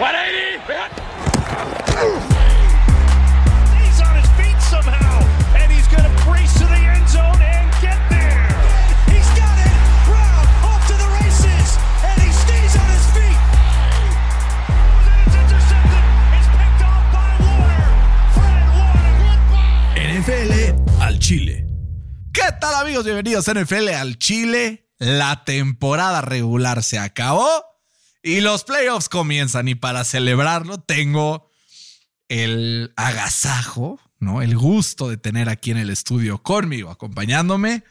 He's on his feet somehow, and he's going to brace to the end zone and get there. He's got it. Brown off to the races, and he stays on his feet. It's intercepted. It's picked off by Warner. Fred Warner. NFL al Chile. ¿Qué tal amigos? Bienvenidos a NFL al Chile. La temporada regular se acabó y los playoffs comienzan y para celebrarlo tengo el agasajo, ¿no? El gusto de tener aquí en el estudio conmigo, acompañándome,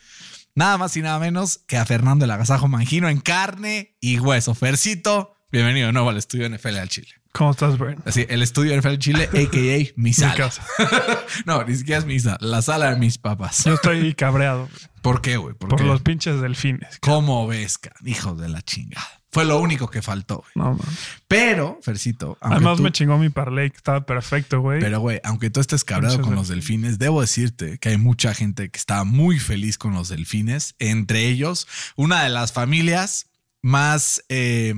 nada más y nada menos que a Fernando el Agasajo Mangino en carne y hueso. Fercito, bienvenido de nuevo al estudio NFL al Chile. ¿Cómo estás, Brian? Así, el estudio NFL Chile, a.k.a. mi sala. casa. no, ni siquiera es mi sala, la sala de mis papás. Yo estoy cabreado ¿Por qué, güey? ¿Por, por qué? los pinches delfines. ¿Cómo ves, cara? Hijos de la chingada. Fue lo único que faltó, güey. No, man. Pero, Fercito, Además tú- me chingó mi parlay que estaba perfecto, güey. Pero, güey, aunque tú estés Pinches con los delfines, debo decirte que hay mucha gente que está muy feliz con los delfines. Entre ellos, una de las familias más eh,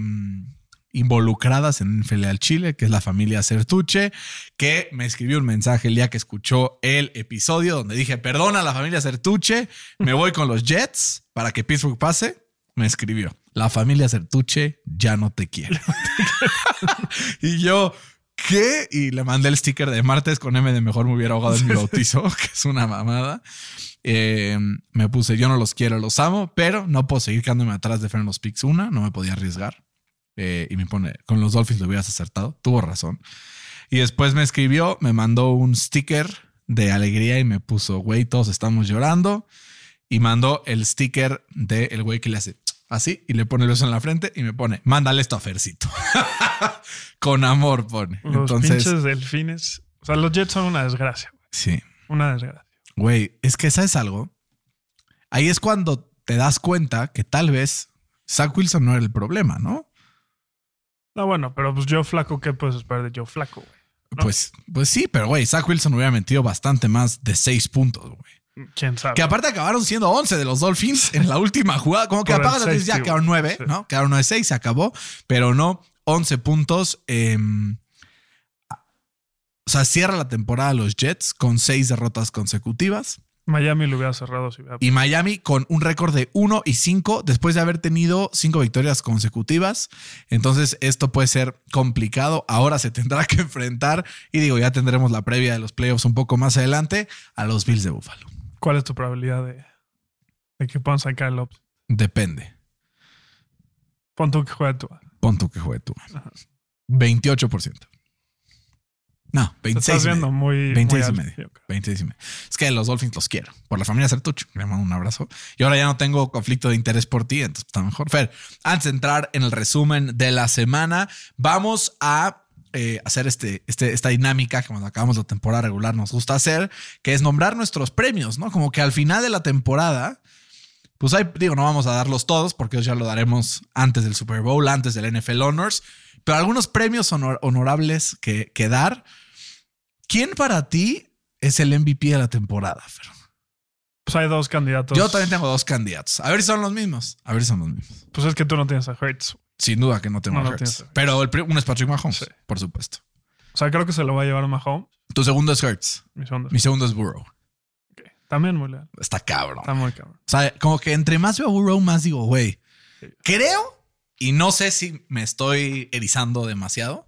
involucradas en NFL al Chile, que es la familia Certuche, que me escribió un mensaje el día que escuchó el episodio donde dije, perdona a la familia Certuche, me voy con los Jets para que Pittsburgh pase. Me escribió, la familia Certuche ya no te quiere. y yo, ¿qué? Y le mandé el sticker de martes con M de mejor me hubiera ahogado en mi bautizo, que es una mamada. Eh, me puse, yo no los quiero, los amo, pero no puedo seguir quedándome atrás de Fer en los picks. Una, no me podía arriesgar. Eh, y me pone, con los Dolphins lo hubieras acertado. Tuvo razón. Y después me escribió, me mandó un sticker de alegría y me puso, güey, todos estamos llorando. Y mandó el sticker del el güey que le hace así y le pone el beso en la frente y me pone, mándale esto a Fercito. Con amor pone. los Entonces, pinches delfines. O sea, los Jets son una desgracia, güey. sí. Una desgracia. Güey, es que sabes algo. Ahí es cuando te das cuenta que tal vez Zach Wilson no era el problema, ¿no? No, bueno, pero pues Joe Flaco, ¿qué puedes esperar de Joe Flaco, güey? ¿No? Pues, pues sí, pero güey, Zach Wilson hubiera metido bastante más de seis puntos, güey. ¿Quién sabe? Que aparte acabaron siendo 11 de los Dolphins en la última jugada. Como que Por apagas la ya quedaron güey. 9, Sí. ¿no? Quedaron 9-6, se acabó. Pero no, 11 puntos. eh, o sea, cierra la temporada los Jets con 6 derrotas consecutivas. Miami lo hubiera cerrado si hubiera... Y Miami con un récord de 1 y 5 después de haber tenido 5 victorias consecutivas. Entonces esto puede ser complicado. Ahora se tendrá que enfrentar, y digo, ya tendremos la previa de los playoffs un poco más adelante, a los Bills de Buffalo. ¿Cuál es tu probabilidad de, de que puedan sacar el ops? Depende. Pon tú que juegue tú. Pon tú que juegue tú. 28%. No, Te 26 estás y viendo medio. muy... 26 muy y medio. Sí, ok. 26 y medio. Es que los Dolphins los quiero. Por la familia Sertucho. Le mando un abrazo. Y ahora ya no tengo conflicto de interés por ti, entonces está mejor. Fer, antes de entrar en el resumen de la semana, vamos a eh, hacer este, este, esta dinámica que cuando acabamos la temporada regular nos gusta hacer, que es nombrar nuestros premios, ¿no? Como que al final de la temporada, pues ahí digo, no vamos a darlos todos porque ya lo daremos antes del Super Bowl, antes del NFL Honors, pero algunos premios honor- honorables que, que dar. ¿Quién para ti es el MVP de la temporada, Fer? Pues hay dos candidatos. Yo también tengo dos candidatos. A ver si son los mismos. A ver si son los mismos. Pues es que tú no tienes a Hertz. Sin duda que no tengo No, no Hurts. Pero el uno es Patrick Mahomes, Sí. por supuesto. O sea, creo que se lo va a llevar Mahomes. Tu segundo es Hurts. Mi segundo. Mi segundo es Burrow. Ok. También muy leal. Está cabrón. Está muy cabrón. O sea, como que entre más veo a Burrow, más digo, güey, Sí. creo, y no sé si me estoy erizando demasiado,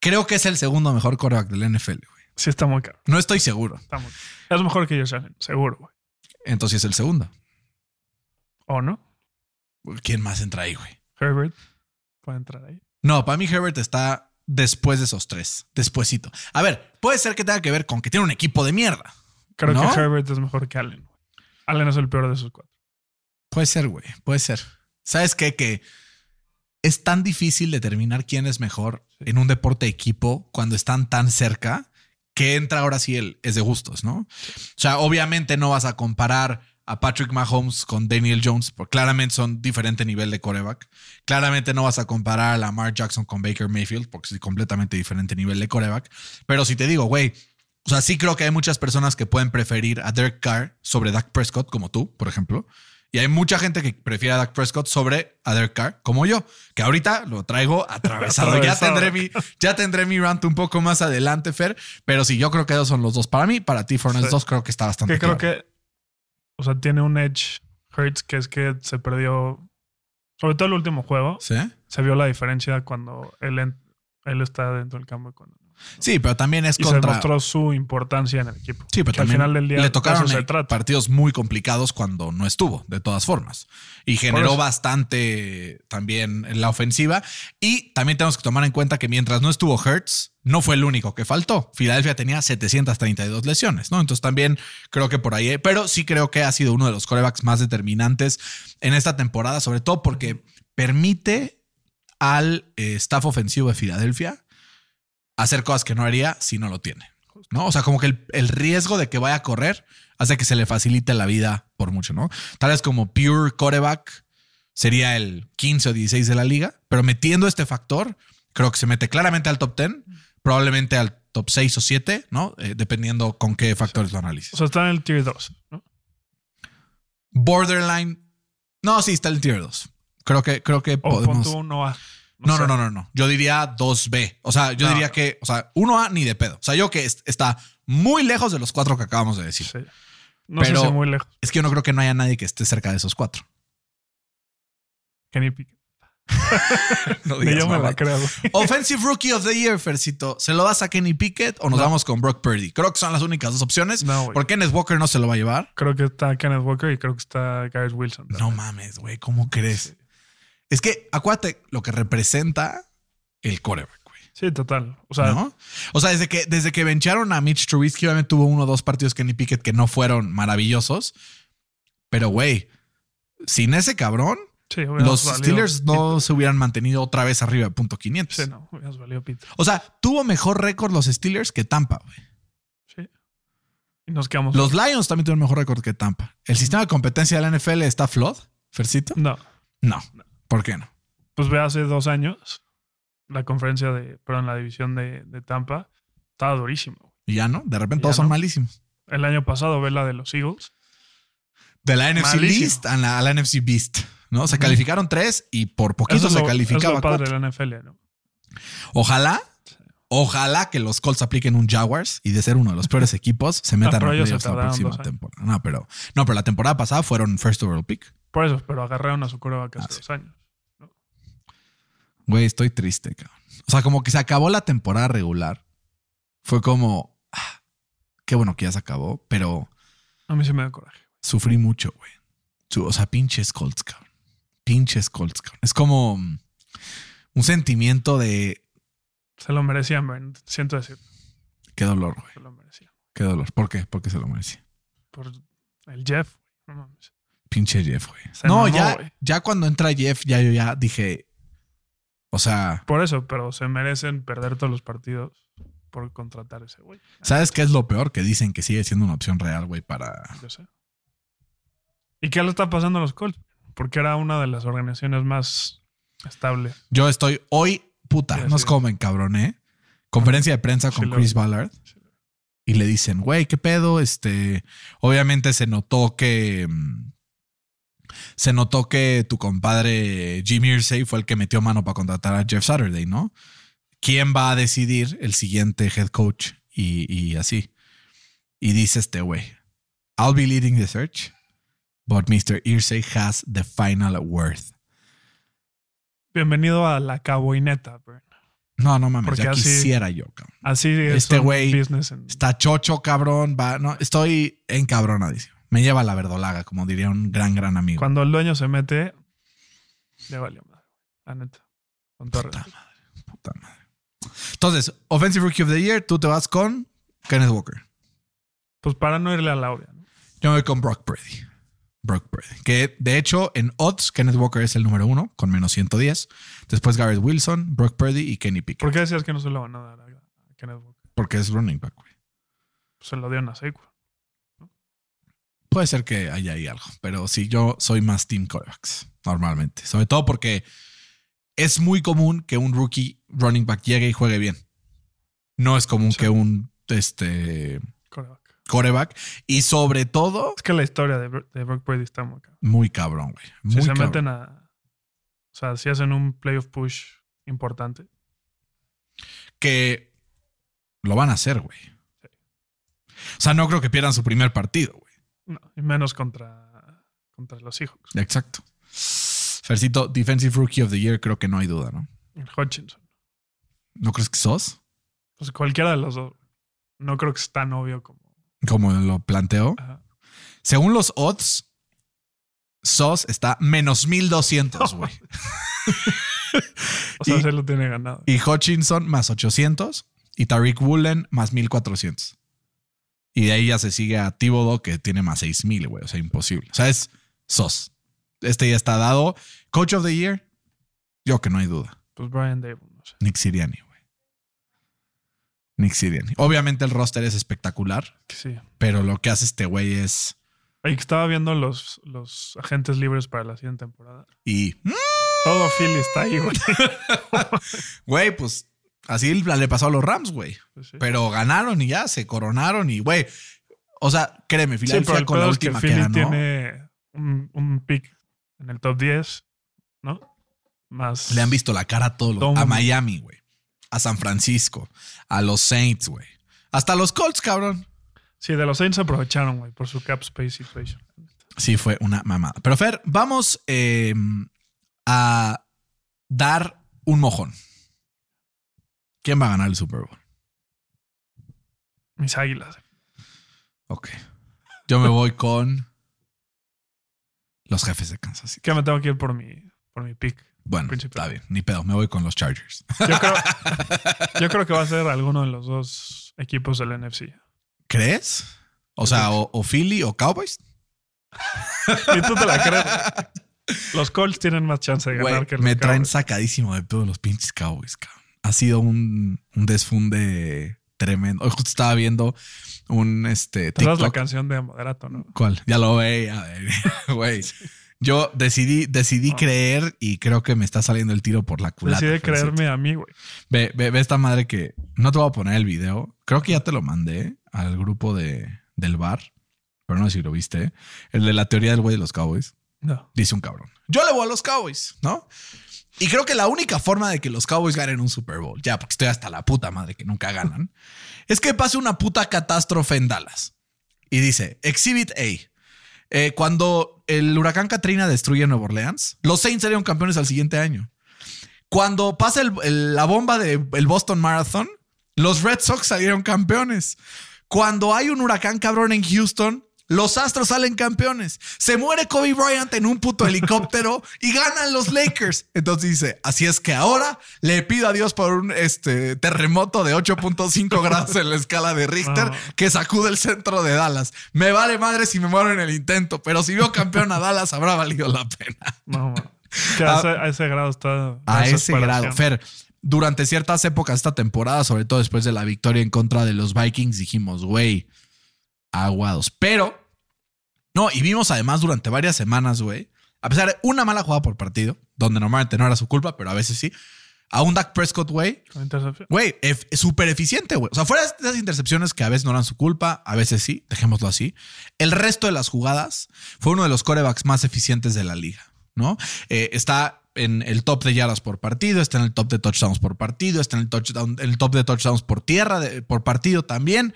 creo que es el segundo mejor quarterback del NFL, güey. Sí, está muy cabrón. No estoy seguro. Está muy Es mejor que Josh Allen, seguro, güey. Entonces es el segundo. ¿O no? ¿Quién más entra ahí, güey? Herbert puede entrar ahí. No, para mí Herbert está después de esos tres, despuésito. A ver, puede ser que tenga que ver con que tiene un equipo de mierda. Creo ¿No? que Herbert es mejor que Allen. Allen es el peor de esos cuatro. Puede ser, güey, puede ser. ¿Sabes qué? Que es tan difícil determinar quién es mejor en un deporte de equipo cuando están tan cerca que entra ahora sí el es de gustos, ¿no? O sea, obviamente no vas a comparar a Patrick Mahomes con Daniel Jones, porque claramente son diferente nivel de coreback. Claramente no vas a comparar a Lamar Jackson con Baker Mayfield, porque es completamente diferente nivel de coreback. Pero si te digo, güey, o sea, sí creo que hay muchas personas que pueden preferir a Derek Carr sobre Dak Prescott, como tú, por ejemplo. Y hay mucha gente que prefiere a Dak Prescott sobre a Derek Carr, como yo, que ahorita lo traigo atravesado. ya, tendré mi, ya tendré mi rant un poco más adelante, Fer. Pero sí, yo creo que esos son los dos para mí. Para ti, Fournette Sí. 2, creo que está bastante Que creo claro. que, o sea, tiene un edge Hurts que es que se perdió, sobre todo el último juego, ¿Sí? se vio la diferencia cuando él, él está dentro del campo y cuando. Sí, pero también es Y se contra. mostró su importancia en el equipo. Sí, pero que al también final del día le tocaron se trata. partidos muy complicados cuando no estuvo, de todas formas. Y generó bastante también en la ofensiva. Y también tenemos que tomar en cuenta que mientras no estuvo Hertz, no fue el único que faltó. Filadelfia tenía 732 lesiones, ¿no? Entonces también creo que por ahí, pero sí creo que ha sido uno de los corebacks más determinantes en esta temporada, sobre todo porque permite al eh, staff ofensivo de Filadelfia hacer cosas que no haría si no lo tiene. ¿no? O sea, como que el, el riesgo de que vaya a correr hace que se le facilite la vida por mucho, ¿no? Tal vez como pure quarterback sería el 15 o 16 de la liga, pero metiendo este factor, creo que se mete claramente al top 10, probablemente al top 6 o 7, ¿no? Eh, dependiendo con qué factores lo analices. O sea, está en el tier 2, ¿no? Borderline. No, sí, está el tier 2. Creo que, creo que O podemos. A. No, no, no, no, no. Yo diría 2B. O sea, yo No. diría que, o sea, 1A ni de pedo. O sea, yo que est- está muy lejos de los cuatro que acabamos de decir. Sí. No Pero- sé si muy lejos. Es que yo no creo que no haya nadie que esté cerca de esos cuatro. Kenny Pickett. No digas yo me la creo. Offensive Rookie of the Year, Fercito. ¿Se lo das a Kenny Pickett o nos No. vamos con Brock Purdy? Creo que son las únicas dos opciones. No, güey. Porque Kenneth Walker no se lo va a llevar. Creo que está Kenneth Walker y creo que está Garrett Wilson. No mames, güey. ¿Cómo crees? Es que acuérdate lo que representa el coreback, güey. Sí, total. O sea, ¿No? O sea, desde que, desde que bencharon a Mitch Trubisky, obviamente tuvo uno o dos partidos Kenny Pickett que no fueron maravillosos. Pero, güey, sin ese cabrón, sí, los Steelers no pito. se hubieran mantenido otra vez arriba de punto 500. Sí, no, valido pito. O sea, tuvo mejor récord los Steelers que Tampa, güey. Sí. Y nos quedamos. Los Lions también tuvieron mejor récord que Tampa. ¿El sistema de competencia de la NFL está flawed, Fercito? No. No. ¿Por qué no? Pues ve hace dos años la conferencia de, perdón, la división de, de Tampa estaba durísimo. Y ya no. De repente todos son no. malísimos. El año pasado ve la de los Eagles. De la NFC Malísimo. Beast a la, a la NFC Beast. ¿no? Se calificaron tres y por poquito se calificaba es lo padre cuatro. de la NFL, ¿no? Ojalá, ojalá que los Colts apliquen un Jaguars y de ser uno de los peores equipos se metan pero a ellos la próxima temporada. No pero, no, pero la temporada pasada fueron first overall pick. Por eso, pero agarraron a su coreback hace Ah, dos años. Güey, estoy triste, cabrón. O sea, como que se acabó la temporada regular. Fue como, ah, qué bueno que ya se acabó, pero A mí sí me da coraje. sufrí mucho, güey. O sea, pinches Colts, cabrón. Pinches Colts, cabrón. Es como mm, un sentimiento de Se lo merecían, man. Siento decir, qué dolor, güey. se lo merecían. Qué dolor. ¿Por qué? Porque se lo merecía. Por el Jeff. No mames. Pinche Jeff, güey. Se No, mamó, ya, güey. ya cuando entra Jeff, ya yo ya dije. O sea, Por eso, pero se merecen perder todos los partidos por contratar ese güey. ¿sabes qué es lo peor? Que dicen que sigue siendo una opción real, güey, para. Yo sé. ¿Y qué le está pasando a los Colts? Porque era una de las organizaciones más estables. Yo estoy hoy, puta, Sí, no sí. es como en cabrón, ¿eh? Conferencia de prensa con Chris. Ballard. Y le dicen, güey, ¿qué pedo? Este, obviamente se notó que. mm, Se notó que tu compadre Jim Irsay fue el que metió mano para contratar a Jeff Saturday, ¿no? ¿Quién va a decidir el siguiente head coach? Y, y así. Y dice este güey: I'll be leading the search, but Mr. Irsay has the final word. Bienvenido a la caboineta, Bern. No, no mames, Porque ya así- quisiera yo, cabrón. Así es Este güey Está chocho, cabrón. Va, no, estoy encabronadísimo. Me lleva la verdolaga, como diría un gran, gran amigo. Cuando el dueño se mete, le valió madre. La neta. Con Puta madre, puta madre. Entonces, Offensive Rookie of the Year, tú te vas con Kenneth Walker. Pues para no irle a Lauria. ¿no? Yo me voy con Brock Purdy. Brock Purdy. Que de hecho, en odds, Kenneth Walker es el número uno, con menos 110. Después Garrett Wilson, Brock Purdy y Kenny Pickett. ¿Por qué decías que no se lo van a dar a, a Kenneth Walker? Porque es running back, güey. Pues se lo dieron a Saquon. Puede ser que haya ahí algo, pero sí, yo soy más team quarterbacks normalmente. Sobre todo porque es muy común que un rookie running back llegue y juegue bien. No es común Sí. que un este, Coreback. coreback. Y sobre todo, Es que la historia de, Bro- de Brock Purdy está muy cabrón. muy cabrón, güey. Si Muy se cabrón. meten a. O sea, si hacen un playoff push importante. Que lo van a hacer, güey. O sea, no creo que pierdan su primer partido. No, y menos contra, contra los Seahawks. Exacto. Fercito, Defensive Rookie of the Year, creo que no hay duda, ¿no? El Hutchinson. ¿No crees que sos? Pues cualquiera de los dos. No creo que sea tan obvio como. Como lo planteo. Ajá. Según los odds, Sos está menos 1200, güey. O sea, Y- se lo tiene ganado. Y Hutchinson más 800 y Tariq Woolen más 1400. Y de ahí ya se sigue a Thibodeau que tiene más 6000, güey. O sea, imposible. O sea, es Sos. Este ya está dado. Coach of the Year, yo que no hay duda. Pues Brian Dable, no sé. Nick Siriani, güey. Nick Siriani. Obviamente el roster es espectacular, sí. pero lo que hace este güey es. Ahí estaba viendo los, los agentes libres para la siguiente temporada. Y. Todo Philly está ahí, güey. Güey, pues así le pasó a los Rams, güey. Pues sí. Pero ganaron y ya se coronaron y, güey. O sea, créeme, Sí, Filadelfia el con la pedo es que última que, ganó. tiene un, un pick en el top 10, ¿no? Más. Le han visto la cara a todos los. A. Miami, güey. A San Francisco. A los Saints, güey. Hasta los Colts, cabrón. Sí, de los Saints aprovecharon, güey, por su cap space situation. Sí, fue una mamada. Pero Fer, vamos eh, a dar un mojón. ¿Quién va a ganar el Super Bowl? Mis águilas. Ok. Yo me voy con los jefes de Kansas City. Que me tengo que ir por mi, por mi pick. Bueno, está bien, ni pedo. Me voy con los Chargers. Yo creo, yo creo que va a ser alguno de los dos equipos del NFC. ¿Crees? O sea, o, o Philly o Cowboys. Y tú te la crees. Los Colts tienen más chance de ganar que los me traen Cowboys. sacadísimo de todos los pinches Cowboys, cabrón. Ha sido un, un desfunde tremendo. Hoy justo estaba viendo un este, Te das la TikTok. canción de Moderato, ¿no? ¿Cuál? Ya lo veía, güey. Yo decidí, decidí Ah. creer y creo que me está saliendo el tiro por la culata. Decide Fercito. creerme a mí, güey. Ve, ve, ve esta madre que no te voy a poner el video. Creo que ya te lo mandé al grupo de, del bar, pero no sé si lo viste. El de la teoría del güey de los Cowboys. No. Dice un cabrón. Yo le voy a los Cowboys, ¿no? Y creo que la única forma de que los Cowboys ganen un Super Bowl, ya porque estoy hasta la puta madre que nunca ganan, es que pase una puta catástrofe en Dallas. Y dice, Exhibit A. eh, cuando el huracán Katrina destruye Nueva Orleans, los Saints serían campeones al siguiente año. Cuando pasa la bomba del Boston Marathon, los Red Sox salieron campeones. Cuando hay un huracán cabrón en Houston, los Astros salen campeones. Se muere Kobe Bryant en un puto helicóptero y ganan los Lakers. Entonces dice, así es que ahora le pido a Dios por un este, terremoto de 8.5 grados en la escala de Richter No. que sacude el centro de Dallas. Me vale madre si me muero en el intento, pero si veo campeón a Dallas habrá valido la pena. No. Que a, ese, a ese grado está. A ese grado. Fer, durante ciertas épocas de esta temporada, sobre todo después de la victoria en contra de los Vikings, dijimos, güey, aguados. Pero, no, y vimos además durante varias semanas, güey, a pesar de una mala jugada por partido, donde normalmente no era su culpa, pero a veces sí, a un Dak Prescott, güey. Güey, súper eficiente, güey. O sea, fuera de esas intercepciones que a veces no eran su culpa, a veces sí, dejémoslo así. El resto de las jugadas fue uno de los corebacks más eficientes de la liga, ¿no? Eh, está en el top de yardas por partido, está en el top de touchdowns por partido, está en el, touchdown, el top de touchdowns por tierra, de- por partido también.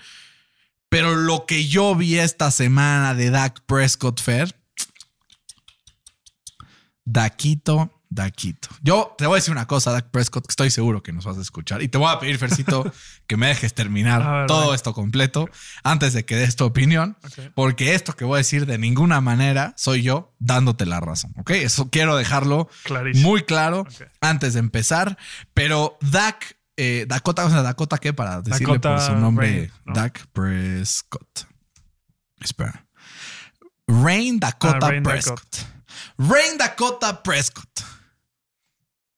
Pero lo que yo vi esta semana de Dak Prescott Fair, Daquito, Daquito. Yo te voy a decir una cosa, Dak Prescott, que estoy seguro que nos vas a escuchar. Y te voy a pedir, Fercito, que me dejes terminar ver, todo esto completo antes de que des tu opinión. Porque esto que voy a decir de ninguna manera soy yo dándote la razón. ¿Ok? Eso quiero dejarlo Clarísimo. muy claro antes de empezar. Pero Dak, eh, Dakota, o sea, Dakota, ¿qué? Para decirle Dakota por su nombre, Rain, ¿no? Dak Prescott. Espera. Rain Dakota Ah, Rain Prescott. Rain Dakota Prescott.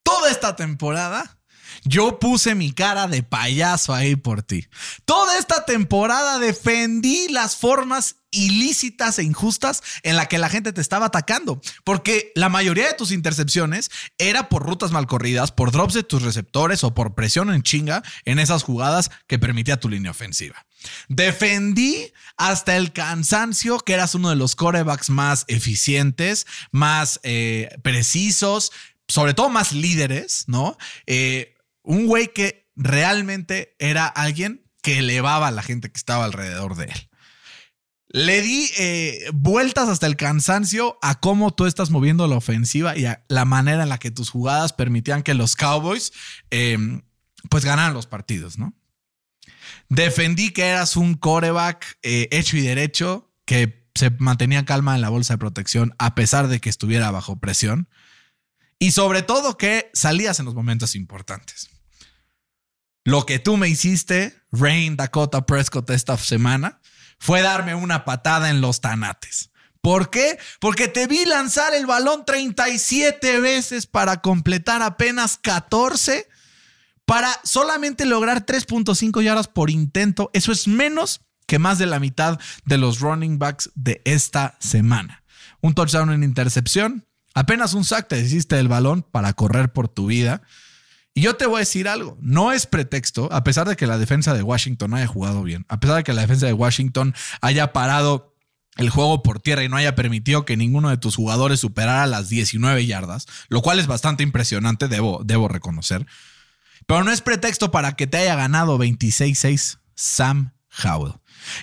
Toda esta temporada. Yo puse mi cara de payaso ahí por ti. Toda esta temporada defendí las formas ilícitas e injustas en la que la gente te estaba atacando, porque la mayoría de tus intercepciones era por rutas mal corridas, por drops de tus receptores o por presión en chinga en esas jugadas que permitía tu línea ofensiva. Defendí hasta el cansancio que eras uno de los corebacks más eficientes, más eh, precisos, sobre todo más líderes, ¿no? Eh, un güey que realmente era alguien que elevaba a la gente que estaba alrededor de él. Le di eh, vueltas hasta el cansancio a cómo tú estás moviendo la ofensiva y a la manera en la que tus jugadas permitían que los Cowboys eh, pues ganaran los partidos, ¿no? Defendí que eras un coreback eh, hecho y derecho que se mantenía calma en la bolsa de protección a pesar de que estuviera bajo presión. Y sobre todo que salías en los momentos importantes. Lo que tú me hiciste, Rain Dakota Prescott, esta semana, fue darme una patada en los tanates. ¿Por qué? Porque te vi lanzar el balón 37 veces para completar apenas 14 para solamente lograr 3.5 yardas por intento. Eso es menos que más de la mitad de los running backs de esta semana. Un touchdown en intercepción, apenas un sack te hiciste del balón para correr por tu vida. Y yo te voy a decir algo, no es pretexto, a pesar de que la defensa de Washington haya jugado bien, a pesar de que la defensa de Washington haya parado el juego por tierra y no haya permitido que ninguno de tus jugadores superara las 19 yardas, lo cual es bastante impresionante, debo, debo reconocer. Pero no es pretexto para que te haya ganado 26-6 Sam Howell.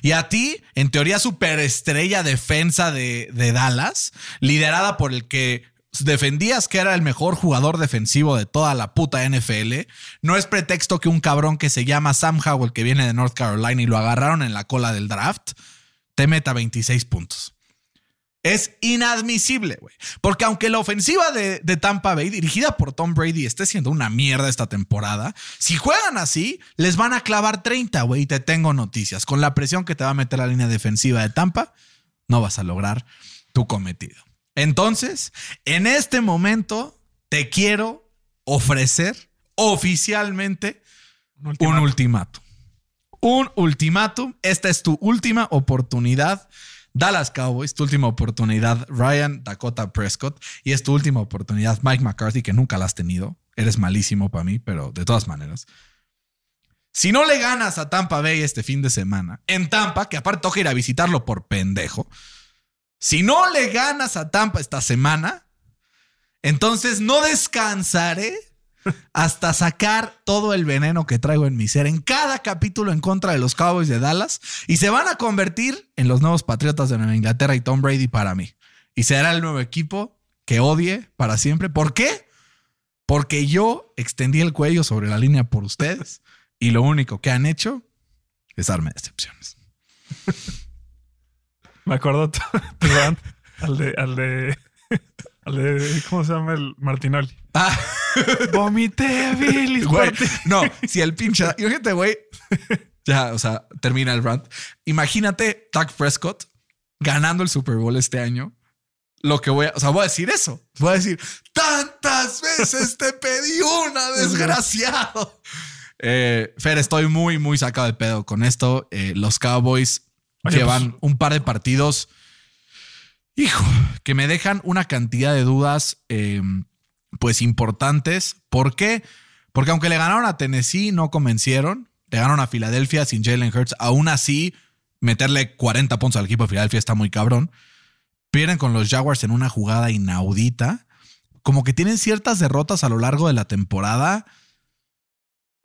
Y a ti, en teoría, superestrella defensa de, de Dallas, liderada por el que defendías que era el mejor jugador defensivo de toda la puta NFL, no es pretexto que un cabrón que se llama Sam Howell, que viene de North Carolina y lo agarraron en la cola del draft, te meta 26 puntos. Es inadmisible, güey. Porque aunque la ofensiva de, Tampa Bay, dirigida por Tom Brady, esté siendo una mierda esta temporada, si juegan así, les van a clavar 30, güey. Y te tengo noticias. Con la presión que te va a meter la línea defensiva de Tampa, no vas a lograr tu cometido. Entonces, en este momento, te quiero ofrecer oficialmente un ultimátum. Un ultimátum. Esta es tu última oportunidad. Dallas Cowboys, tu última oportunidad, Ryan Dakota Prescott, y es tu última oportunidad, Mike McCarthy, que nunca la has tenido. Eres malísimo para mí, pero de todas maneras. Si no le ganas a Tampa Bay este fin de semana, en Tampa, que aparte toca ir a visitarlo por pendejo, si no le ganas a Tampa esta semana, entonces no descansaré hasta sacar todo el veneno que traigo en mi ser en cada capítulo en contra de los Cowboys de Dallas y se van a convertir en los nuevos Patriotas de Nueva Inglaterra y Tom Brady para mí. Y será el nuevo equipo que odie para siempre. ¿Por qué? Porque yo extendí el cuello sobre la línea por ustedes y lo único que han hecho es darme decepciones. Me acuerdo perdón, al de, al de, al de, ¿cómo se llama el Martinoli? Ah. Vomité, Billy. Güey, no, si el pinche, imagínate, güey, ya, o sea, termina el rant. Imagínate Doug Prescott ganando el Super Bowl este año. Lo que voy a, o sea, voy a decir eso. Voy a decir, tantas veces te pedí una, desgraciado. Eh, Fer, estoy muy, muy sacado de pedo con esto. Eh, los Cowboys Oye, llevan pues, un par de partidos, hijo, que me dejan una cantidad de dudas, eh, pues importantes. ¿Por qué? Porque aunque le ganaron a Tennessee, no convencieron. Le ganaron a Filadelfia sin Jalen Hurts. Aún así, meterle 40 puntos al equipo de Filadelfia está muy cabrón. Pierden con los Jaguars en una jugada inaudita. Como que tienen ciertas derrotas a lo largo de la temporada.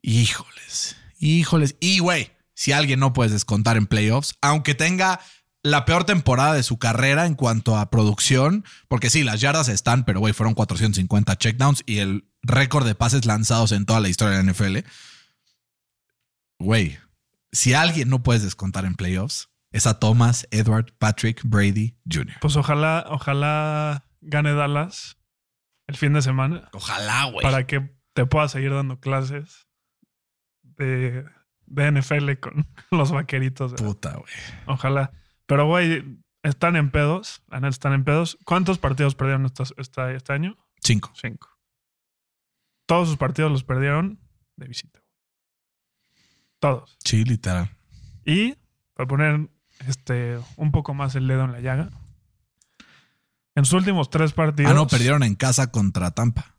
Híjoles, híjoles. Y güey, si alguien no puedes descontar en playoffs, aunque tenga la peor temporada de su carrera en cuanto a producción, porque sí, las yardas están, pero güey, fueron 450 checkdowns y el récord de pases lanzados en toda la historia de la NFL. Güey, si alguien no puedes descontar en playoffs, es a Thomas Edward Patrick Brady Jr. Pues ojalá, ojalá gane Dallas el fin de semana. Ojalá, güey. Para que te pueda seguir dando clases de, de NFL con los vaqueritos. Puta, güey. Ojalá. Pero, güey, están en pedos. La neta están en pedos. ¿Cuántos partidos perdieron esta, esta, este año? Cinco. Cinco. Todos sus partidos los perdieron de visita. Todos. Sí, literal. Y para poner este un poco más el dedo en la llaga. En sus últimos tres partidos. Ah, no, perdieron en casa contra Tampa.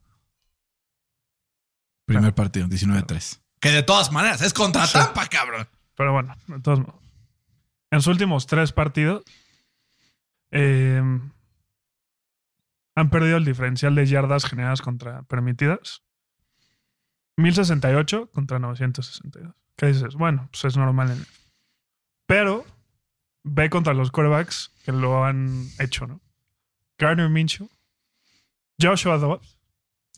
Primer partido, 19-3. Que de todas maneras es contra Tampa, cabrón. Pero bueno, de todos modos. En sus últimos tres partidos eh, han perdido el diferencial de yardas generadas contra permitidas. 1068 contra 962. ¿Qué dices? Bueno, pues es normal. En... Pero ve contra los quarterbacks que lo han hecho, ¿no? Gardner Minshew, Joshua Dobbs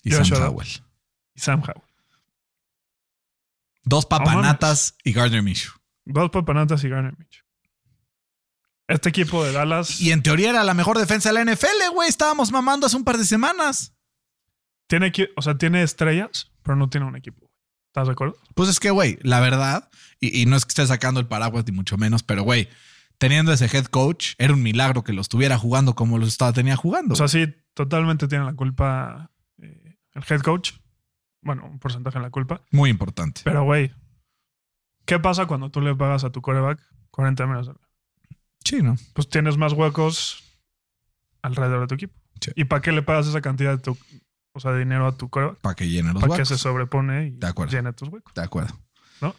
Y Joshua Sam Dobbs. Howell. y Sam Howell. Dos papanatas y Gardner Minshew. Dos papanatas y Gardner Minshew. Este equipo de Dallas Y en teoría era la mejor defensa de la NFL, güey. Estábamos mamando hace un par de semanas. tiene, o sea, tiene estrellas, pero no tiene un equipo. ¿Estás de acuerdo? Pues es que, güey, la verdad, y, y no es que esté sacando el paraguas ni mucho menos, pero, güey, teniendo ese head coach, era un milagro que lo estuviera jugando como lo estaba, tenía jugando. O sea, sí, totalmente tiene la culpa eh, el head coach. Bueno, un porcentaje en la culpa. Muy importante. Pero, güey, ¿qué pasa cuando tú le pagas a tu quarterback 40 millones de dólares? Sí, ¿no? Pues tienes más huecos alrededor de tu equipo. Sí. ¿Y para qué le pagas esa cantidad de, tu, o sea, de dinero a tu quarterback? Para que llene los Para que huecos. se sobrepone y De acuerdo. llene tus huecos. De acuerdo. ¿No?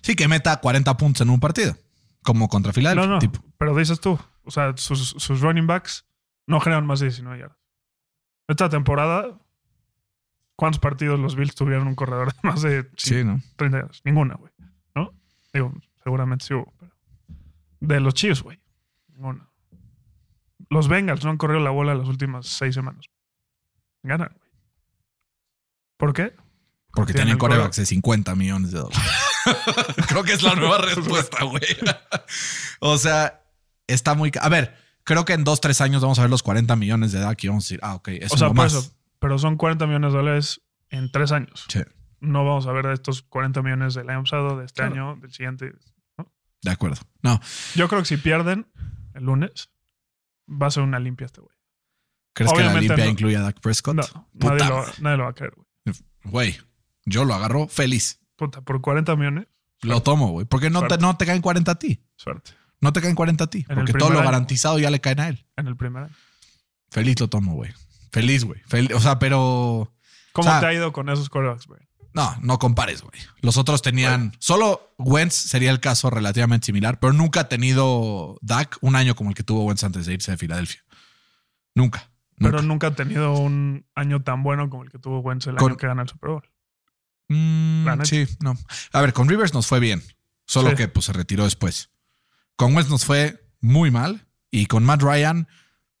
Sí, que meta 40 puntos en un partido. Como contra Filadelfia. No, no, tipo. pero dices tú, o sea, sus, sus running backs no generan más de 19 yardas. Esta temporada, ¿cuántos partidos los Bills tuvieron un corredor de más de Sí, ¿no? 30 yardas? Ninguna, güey. ¿No? Digo, seguramente sí hubo, pero. De los Chiefs, güey. Ninguna. Los Bengals no han corrido la bola las últimas seis semanas. Ganan, güey. ¿Por qué? Porque Tienen corebacks de 50 millones de dólares. creo que es la nueva respuesta, güey. o sea, está muy... A ver, creo que en dos, tres años vamos a ver los 40 millones de edad y vamos a decir, ah, ok, es o sea, uno por más. eso. Pero son 40 millones de dólares en tres años. Sí, no vamos a ver estos 40 millones del año pasado, de este Claro. año, del siguiente. de acuerdo. No, Yo creo que si pierden el lunes, va a ser una limpia este güey. ¿crees que la Obviamente limpia no. incluye a Dak Prescott? No, Puta nadie lo, nadie lo va a creer, güey. Güey, yo lo agarro feliz. Puta, por 40 millones, Lo tomo, güey. Porque no te, no te caen 40 a ti. suerte. No te caen 40 a ti. En Porque todo lo año. garantizado ya le caen a él. En el primer año. Feliz lo tomo, güey. Feliz, güey. Fel- O sea, pero... ¿Cómo O sea, te ha ido con esos quarterbacks, güey? No, no compares, güey. Los otros tenían. Solo Wentz sería el caso relativamente similar, pero nunca ha tenido Dak un año como el que tuvo Wentz antes de irse de Filadelfia. Nunca. Pero nunca. ha tenido un año tan bueno como el que tuvo Wentz el Con- año que gana el Super Bowl. Mm, sí, no. A ver, con Rivers nos fue bien, solo Sí. que pues se retiró después. Con Wentz nos fue muy mal y con Matt Ryan,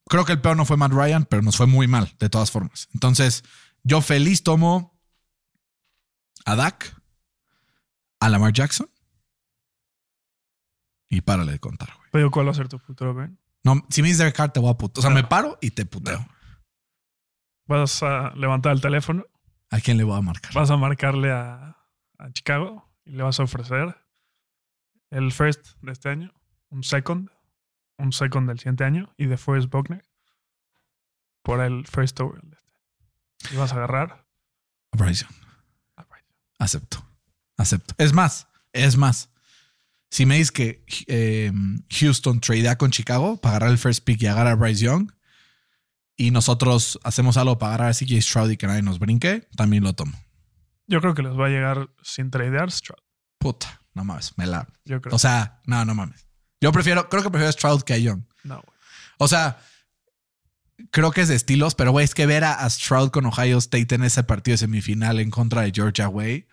creo que el peor no fue Matt Ryan, pero nos fue muy mal de todas formas. Entonces, yo feliz tomo a Dak, a Lamar Jackson y párale de contar, güey. Pero ¿cuál va a ser tu futuro, güey? No, si me dices Derek Carr, te voy a puto. O sea, No. me paro y te puteo. Vas a levantar el teléfono, ¿A quién le voy a marcar? vas a marcarle a, a Chicago y le vas a ofrecer el first de este año, un second, un second del siguiente año y de Forrest Buckner por el first overall de este. Y vas a agarrar Bryce. Acepto. Acepto. Es más, es más. Si me dices que eh, Houston tradea con Chicago para agarrar el first pick y agarrar a Bryce Young y nosotros hacemos algo para agarrar a CJ Stroud y que nadie nos brinque, también lo tomo. Yo creo que les va a llegar sin tradear Stroud. Puta, no mames, me la. Yo creo. O sea, no, no mames. Yo prefiero, creo que prefiero a Stroud que a Young. no, güey. O sea, creo que es de estilos, pero güey, es que ver a, a Stroud con Ohio State en ese partido de semifinal en contra de Georgia, güey,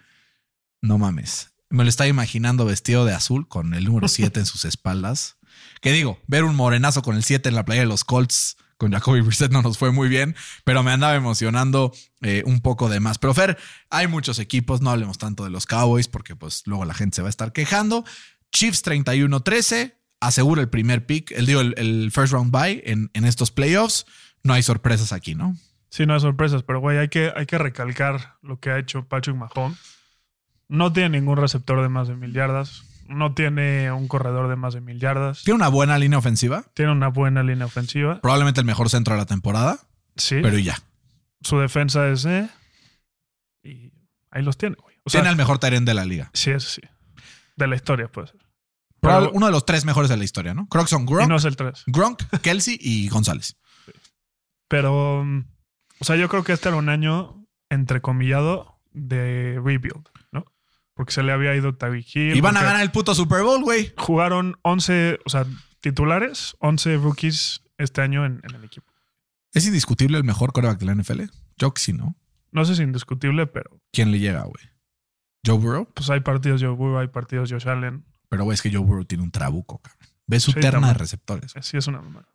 no mames. Me lo estaba imaginando vestido de azul con el número 7 en sus espaldas. Que digo, ver un morenazo con el 7 en la playa de los Colts con Jacoby Brissett no nos fue muy bien, pero me andaba emocionando eh, un poco de más. Pero Fer, hay muchos equipos, no hablemos tanto de los Cowboys porque pues luego la gente se va a estar quejando. Chiefs 31-13, asegura el primer pick, el, digo, el, el first round bye en, en estos playoffs. No hay sorpresas aquí, ¿no? Sí, no hay sorpresas, pero güey, hay que, hay que recalcar lo que ha hecho Patrick Mahomes. No tiene ningún receptor de más de mil yardas. No tiene un corredor de más de mil yardas. Tiene una buena línea ofensiva, Tiene una buena línea ofensiva. probablemente el mejor centro de la temporada, Sí. pero ya. Su defensa es eh, y ahí los tiene, güey. O sea, Tiene el mejor Tyrant de la liga. sí, eso sí. De la historia, puede ser. Pero- uno de los tres mejores de la historia, ¿no? Creo que son y Gronk, no es el 3. Gronk Kelsey y González. Pero, mm, o sea, yo creo que este era un año entrecomillado de rebuild, ¿no? porque se le había ido Tyreek Hill. Iban a ganar el puto Super Bowl, güey. Jugaron 11, o sea, titulares, 11 rookies este año en, en el equipo. ¿Es indiscutible el mejor coreback de la NFL? Yo que sí, ¿no? No sé si indiscutible, pero ¿Quién le llega, güey? ¿Joe Burrow? pues hay partidos Joe Burrow, hay partidos Josh Allen. Pero, güey, es que Joe Burrow tiene un trabuco, cabrón. Ve su Sí, terna también. de receptores. Sí, es una mamada.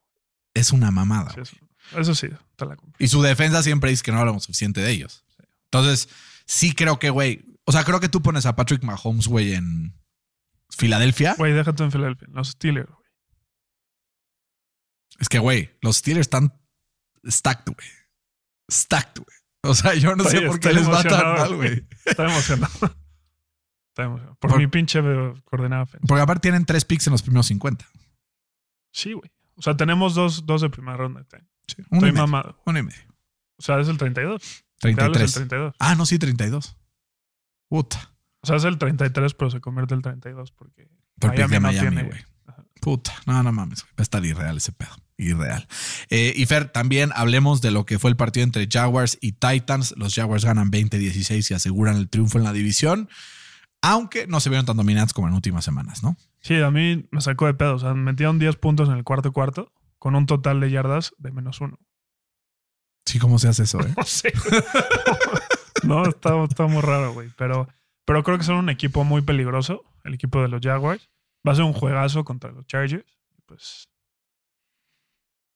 Es una mamada. Sí, eso sí, te la compro. Y su defensa siempre dice que no hablamos suficiente de ellos. Entonces, sí creo que, güey. O sea, creo que tú pones a Patrick Mahomes, güey, en Filadelfia. Güey, déjate en Filadelfia. Los Steelers, güey. Es que, güey, los Steelers están stacked, güey. Stacked, güey. O sea, yo no sé por qué les va tan mal, güey. Está emocionado. Por, Por- mi pinche coordenada ofensiva. Porque aparte tienen tres picks en los primeros 50. Sí, güey. O sea, tenemos dos, dos de primera ronda. Sí, Uno y Estoy medio. mamado. Uno y medio. O sea, es el 32. Real es el 33. 32. Ah, no, sí, 32. Puta. O sea, es el 33, pero se convierte el 32 porque Por pick de no Miami, güey. Puta. No, no mames, güey. Va a estar irreal ese pedo. Irreal. Eh, y Fer, también hablemos de lo que fue el partido entre Jaguars y Titans. Los Jaguars ganan 20-16 y aseguran el triunfo en la división. Aunque no se vieron tan dominantes como en últimas semanas, ¿no? Sí, a mí me sacó de pedo. O sea, metieron 10 puntos en el cuarto cuarto con un total de yardas de menos uno. Sí, ¿cómo se hace eso, eh? No sé. no, está, está muy raro, güey. Pero, pero creo que son un equipo muy peligroso, el equipo de los Jaguars. Va a ser un juegazo contra los Chargers. Pues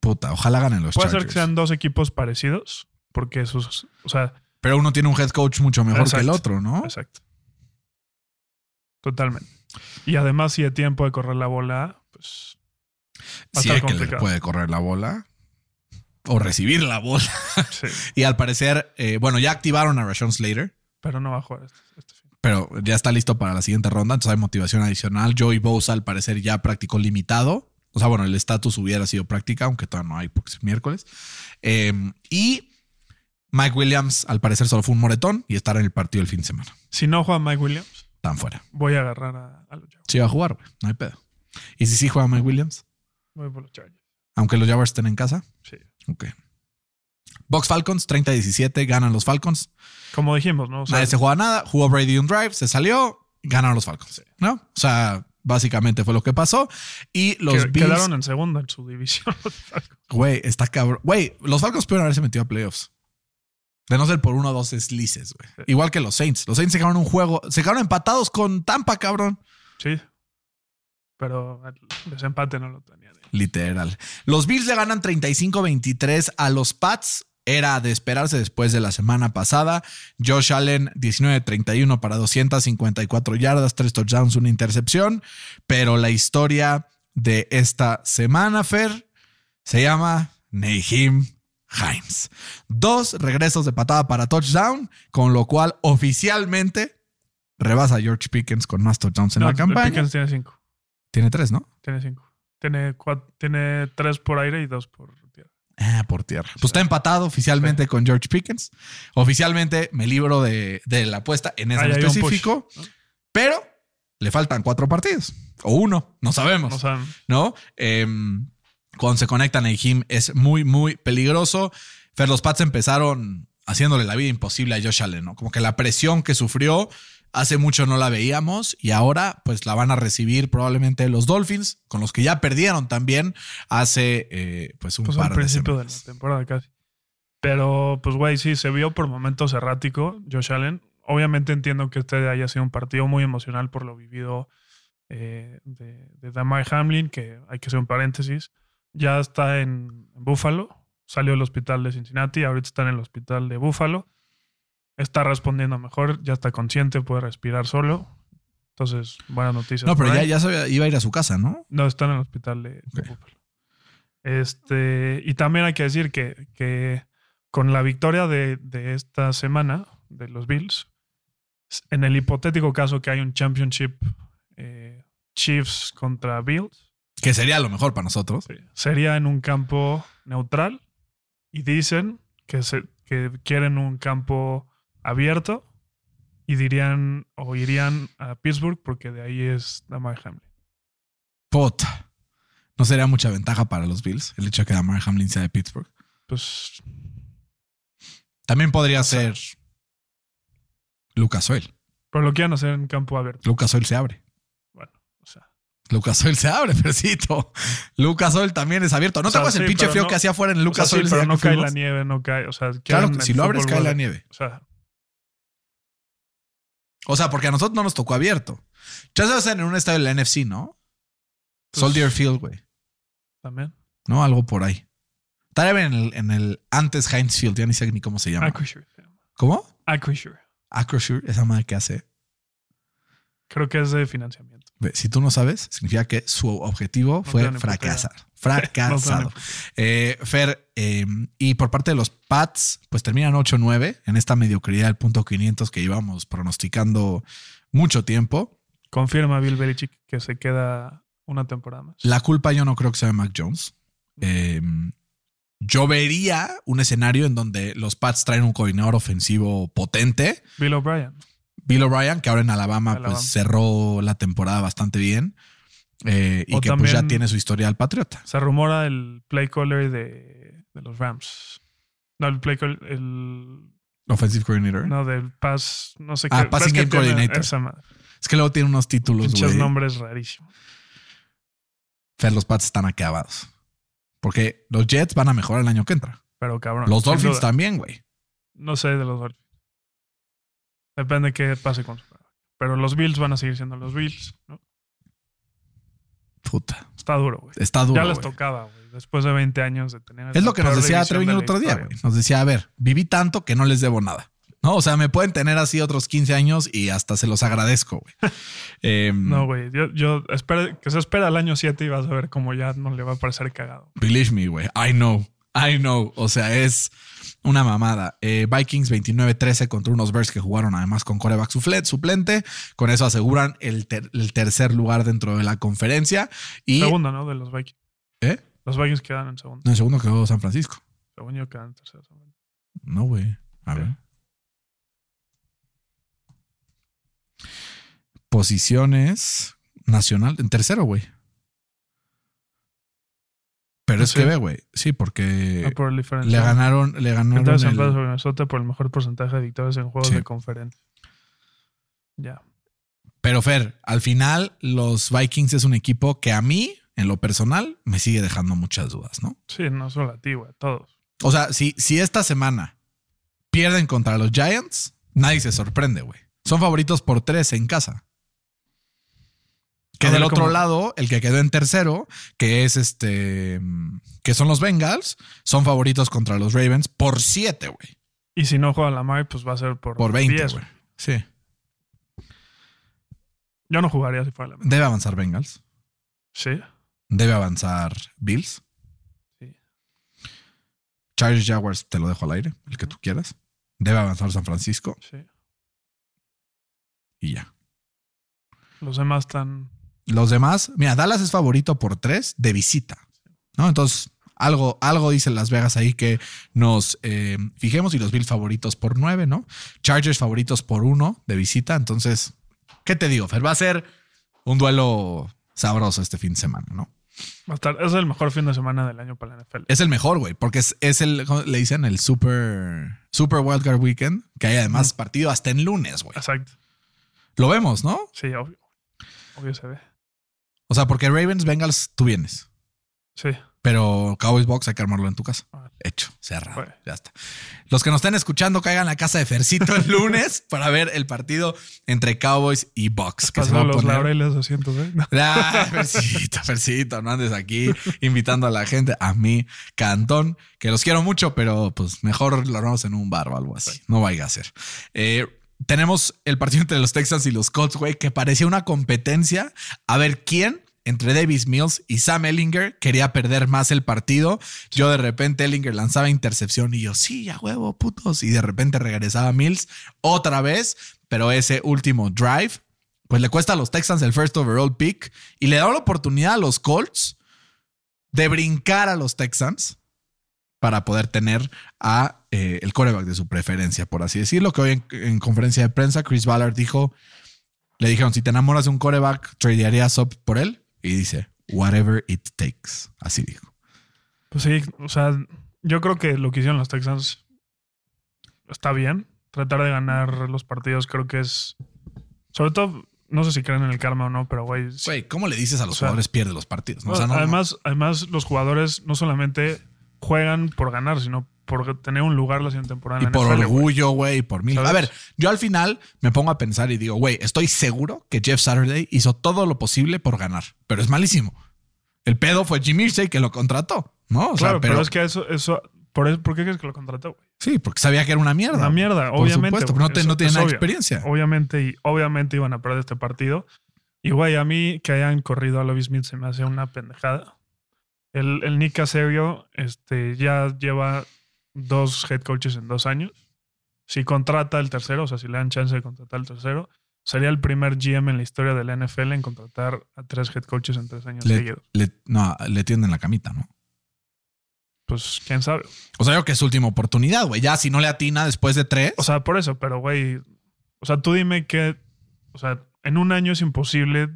Puta, ojalá ganen los puede ser Chargers. que sean dos equipos parecidos, porque sus. O sea, Pero uno tiene un head coach mucho mejor que el otro, ¿no? exacto. Totalmente. Y además, si de tiempo de correr la bola, pues. Va a Si estar es que puede correr la bola o recibir la bola. Sí. Y al parecer, eh, bueno, ya activaron a Rashawn Slater, Pero no va a jugar este, este fin. pero ya está listo para la siguiente ronda. Entonces hay motivación adicional. Joey Bosa, al parecer, ya practicó limitado. O sea, bueno, el estatus hubiera sido práctica, aunque todavía no hay porque es miércoles. Eh, y Mike Williams, al parecer, solo fue un moretón y estará en el partido el fin de semana. Si no juega Mike Williams, Están fuera. voy a agarrar a, a los Jaguars. Sí va a jugar, güey. No hay pedo. Y si sí juega Mike Williams, Voy por los Chargers. aunque los Jaguars estén en casa. Sí. Ok. Box Falcons, 30-17, ganan los Falcons. Como dijimos, ¿no? O sea, Nadie se juega nada. Jugó Brady un drive, se salió, ganaron los Falcons. ¿No? O sea, básicamente fue lo que pasó. Y los que- Bills. quedaron en segunda en su división. Güey, está cabrón. Güey, los Falcons pudieron haberse metido a playoffs. De no ser por uno o dos slices, güey. Igual que los Saints. Los Saints se quedaron un juego. Se quedaron empatados con Tampa, cabrón. sí. Pero el desempate no lo tenían. Literal. Los Bills le ganan 35-23 a los Pats. Era de esperarse después de la semana pasada. Josh Allen, 19-31 para 254 yardas, 3 touchdowns, una intercepción. Pero la historia de esta semana, Fer, se llama Nahim Hines. Dos regresos de patada para touchdown, con lo cual oficialmente rebasa a George Pickens con más touchdowns en No, la campaña. Pickens tiene cinco. Tiene tres, ¿no? Tiene cinco. Tiene, cuatro, tiene tres por aire y dos por tierra. Ah, por tierra. Pues está empatado oficialmente con George Pickens. Oficialmente me libro de, de la apuesta en ese Ahí específico. push, ¿no? Pero le faltan cuatro partidos. O uno, no sabemos. No saben. ¿no? Em, cuando se conectan a Jim es muy, muy peligroso. Fer, los Pats empezaron haciéndole la vida imposible a Josh Allen, ¿no? Como que la presión que sufrió hace mucho no la veíamos y ahora pues la van a recibir probablemente los Dolphins, con los que ya perdieron también hace eh, pues un Pues par al de principio de la semanas. temporada casi. Pero, pues, güey, sí, se vio por momentos errático Josh Allen. Obviamente entiendo que este haya sido un partido muy emocional por lo vivido eh, de, de Damar Hamlin, que hay que hacer un paréntesis. Ya está en, Buffalo, salió del hospital de Cincinnati, ahorita está en el hospital de Buffalo. Está respondiendo mejor, ya está consciente, puede respirar solo. Entonces, buenas noticias. No, pero ya, ya se iba a ir a su casa, ¿no? No, está en el hospital de, de Ok. Buffalo. Este, y también hay que decir que, que con la victoria de, de esta semana de los Bills, en el hipotético caso que hay un championship eh, Chiefs contra Bills, Que sería lo mejor para nosotros. sería en un campo neutral y dicen que, se, que quieren un campo abierto y dirían o irían a Pittsburgh porque de ahí es Damar Hamlin. Puta. No sería mucha ventaja para los Bills el hecho de que Damar Hamlin sea de Pittsburgh. Pues También podría ser Lucas Oil. Pero lo quieren hacer en campo abierto. Lucas Oil se abre. O. Lucas Oil se abre, Fercito. Lucas Oil también es abierto. ¿No O te acuerdas el sí, pinche pero feo no- que hacía afuera en el o sea, Lucas sí, Oil? pero el no cae fuimos? la nieve, no cae. O sea, Claro el si lo abres cae la nieve. O sea, O sea, porque a nosotros no nos tocó abierto. Ya se hacen en un estadio de la NFC, ¿no? Pues- Soldier Field, güey. también. No, algo por ahí. Tal en el, en el antes Heinz Field, ya ni sé ni cómo se llama. Acrisure. ¿Cómo? Acrisure. Acrosure, esa madre que hace. Creo que es de financiamiento. Si tú no sabes, significa que su objetivo fue fracasar. Fracasado. Eh, Fer, eh, y por parte de los Pats, pues terminan 8-9 en esta mediocridad del punto 500 que íbamos pronosticando mucho tiempo. Confirma Bill Belichick que se queda una temporada más. La culpa yo no creo que sea de Mac Jones. Eh, yo vería un escenario en donde los Pats traen un coordinador ofensivo potente. Bill O'Brien. Bill O'Brien, que ahora en Alabama, Alabama. pues cerró la temporada bastante bien. eh, y O que pues ya tiene su historial patriota. Se rumora el play caller de, de los Rams. No, el play caller, el. Offensive coordinator. No, del pass. No sé Ah, qué. passing ves que game coordinator. Es que luego tiene unos títulos, güey. nombres rarísimos. Fer, los Pats están acabados. Porque los Jets van a mejorar el año que entra. Pero cabrón. Los Dolphins duda. también, güey. No sé de los Dolphins. Depende qué pase con su Pero los Bills van a seguir siendo los Bills. ¿no? Puta. Está duro, güey. Está duro. ya les tocaba, güey. Después de 20 años de tener. Es lo que nos decía Treviño el de otro día, güey. Nos decía, a ver, viví tanto que no les debo nada. No, o sea, me pueden tener así otros 15 años y hasta se los agradezco, güey. Em, No, güey. Yo, yo espero que se espera el año 7 y vas a ver cómo ya no le va a parecer cagado. Believe me, güey. I know. I know. O sea, es una mamada. Eh, Vikings 29-13 contra unos Bears que jugaron además con coreback suplente. Con eso aseguran el, ter- el tercer lugar dentro de la conferencia. Y Segundo, ¿no? De los Vikings. ¿Eh? Los Vikings quedan en segundo. en segundo quedó San Francisco. Según yo quedan en tercero. No, güey. A ver. Posiciones nacional. En tercero, güey. Pero es Sí. que ve, güey. Sí, porque Ah, por le ganaron, le ganaron Victorias en el- sobre Minnesota por el mejor porcentaje de victorias en juegos Sí. de conferencia. Ya. Pero Fer, al final los Vikings es un equipo que a mí, en lo personal, me sigue dejando muchas dudas, ¿no? Sí, no solo a ti, güey. A todos. O sea, si, si esta semana pierden contra los Giants, nadie se sorprende, güey. Son favoritos por tres en casa. Que del otro lado, el que quedó en tercero, que es este, que son los Bengals, son favoritos contra los Ravens por siete, güey. Y si no juega Lamar, pues va a ser por, Por 20, 10, güey. Sí. Yo no jugaría si fuera Lamar. Debe avanzar Bengals. Sí. Debe avanzar Bills. Sí. Chargers Jaguars, te lo dejo al aire, el que tú quieras. Debe avanzar San Francisco Sí. y ya. Los demás están. Los demás, mira, Dallas es favorito por tres de visita. ¿No? Entonces, algo, algo dice Las Vegas ahí que nos eh, fijemos y los Bills favoritos por nueve, ¿no? Chargers favoritos por uno de visita. Entonces, ¿qué te digo, Fer? Va a ser un duelo sabroso este fin de semana, ¿no? Va a estar. Es el mejor fin de semana del año para la NFL. Es el mejor, güey, porque es, es el, ¿cómo le dicen? El Super, Super Wildcard Weekend, que hay además partido hasta en lunes, güey. Exacto. Lo vemos, ¿no? Sí, obvio. Obvio se ve. O sea, porque Ravens, Bengals, tú vienes. Sí. Pero Cowboys Box hay que armarlo en tu casa. Hecho, cerrado. Bueno. Ya está. Los que nos estén escuchando, caigan a la casa de Fercito el lunes para ver el partido entre Cowboys y Bucks. Que se va Pasó a los poner. laureles de asientos, ¿eh? No. Ah, Fercito, Fercito, no andes aquí invitando a la gente, a mí, Cantón, que los quiero mucho, pero pues mejor lo armamos en un bar o algo así. No vaya a ser. Eh, tenemos el partido entre los Texans y los Colts, güey, que parecía una competencia. A ver quién entre Davis Mills y Sam Ellinger quería perder más el partido. Yo de repente Ellinger lanzaba intercepción y yo, sí, ya huevo, putos. Y de repente regresaba Mills otra vez, pero ese último drive, pues le cuesta a los Texans el first overall pick y le da la oportunidad a los Colts de brincar a los Texans para poder tener a eh, el coreback de su preferencia, por así decirlo. Que hoy en, en conferencia de prensa, Chris Ballard dijo, le dijeron, si te enamoras de un coreback, tradearías up por él. Y dice, whatever it takes. Así dijo. Pues sí, o sea, yo creo que lo que hicieron los Texans está bien. Tratar de ganar los partidos creo que es Sobre todo, no sé si creen en el karma o no, pero güey. Güey, ¿cómo le dices a los O sea, jugadores pierde los partidos? no? no, O sea, no- no- además, además, los jugadores no solamente juegan por ganar, sino por tener un lugar la siguiente temporada. y en la por NFL, orgullo, güey, y por mil. ¿Sabes? A ver, yo al final me pongo a pensar y digo, güey, estoy seguro que Jeff Saturday hizo todo lo posible por ganar, pero es malísimo. El pedo fue Jim Irsay que lo contrató, ¿no? O sea, claro, pero, es que eso, eso, por, eso- ¿por qué crees que lo contrató, güey? Sí, porque sabía que era una mierda. Una mierda, Por obviamente. supuesto, güey. pero no, te- no tiene nada de obvio. experiencia. Obviamente, y obviamente iban a perder este partido. Y güey, a mí que hayan corrido a Lovie Smith se me hace una pendejada. El, el Nick Casario este, ya lleva dos head coaches en dos años. Si contrata el tercero, o sea, si le dan chance de contratar el tercero, sería el primer GM en la historia de la NFL en contratar a tres head coaches en tres años Le, seguidos. le- no, le tienden la camita, ¿no? Pues quién sabe. O sea, yo que es su última oportunidad, güey. Ya si no le atina después de tres. O sea, por eso, pero güey, o sea, tú dime que, o sea, en un año es imposible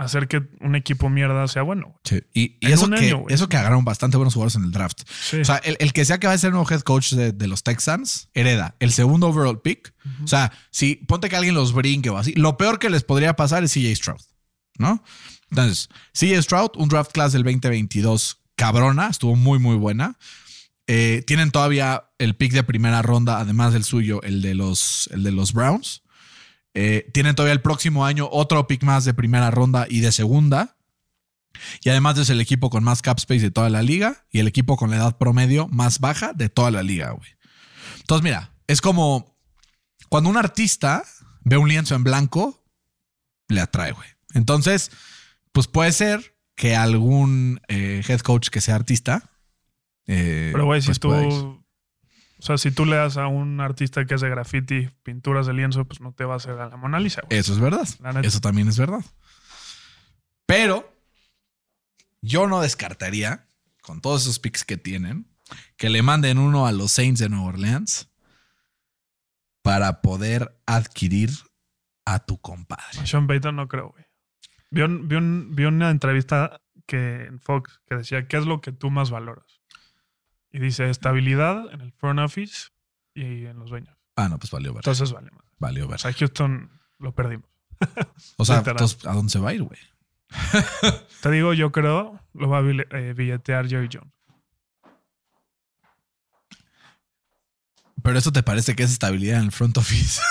hacer que un equipo mierda sea bueno. Sí. Y, eso, que, año, eso que agarraron bastante buenos jugadores en el draft. Sí. O sea, el, el que sea que va a ser el nuevo head coach de, de los Texans, hereda el segundo overall pick. O sea, si ponte que alguien los brinque o así, lo peor que les podría pasar es CJ Stroud, ¿no? Entonces, CJ Stroud, un draft class del 2022 cabrona, estuvo muy, muy buena. Eh, tienen todavía el pick de primera ronda, además del suyo, el de los, el de los Browns. Eh, tienen todavía el próximo año otro pick más de primera ronda y de segunda. Y además es el equipo con más cap space de toda la liga y el equipo con la edad promedio más baja de toda la liga, güey. Entonces, mira, es como cuando un artista ve un lienzo en blanco, le atrae, güey. Entonces, pues puede ser que algún eh, head coach que sea artista. eh, Pero güey, si pues tú, pueda ir. O sea, si tú le das a un artista que hace graffiti pinturas de lienzo, pues no te va a hacer a la Mona Lisa, güey. Eso es verdad. Eso también es verdad. Pero yo no descartaría, con todos esos picks que tienen, que le manden uno a los Saints de Nueva Orleans para poder adquirir a tu compadre. A Sean Payton no creo, güey. Vi, un- vi un- vi una entrevista que en Fox que decía, ¿qué es lo que tú más valoras? Y dice, estabilidad en el front office y en los dueños. Ah, no, pues valió ver. Entonces vale más. Valió O ver. sea, Houston lo perdimos. O sea, entonces, ¿a dónde se va a ir, güey? Te digo, yo creo, lo va a eh, billetear Jerry Jones. Pero eso te parece que es estabilidad en el front office.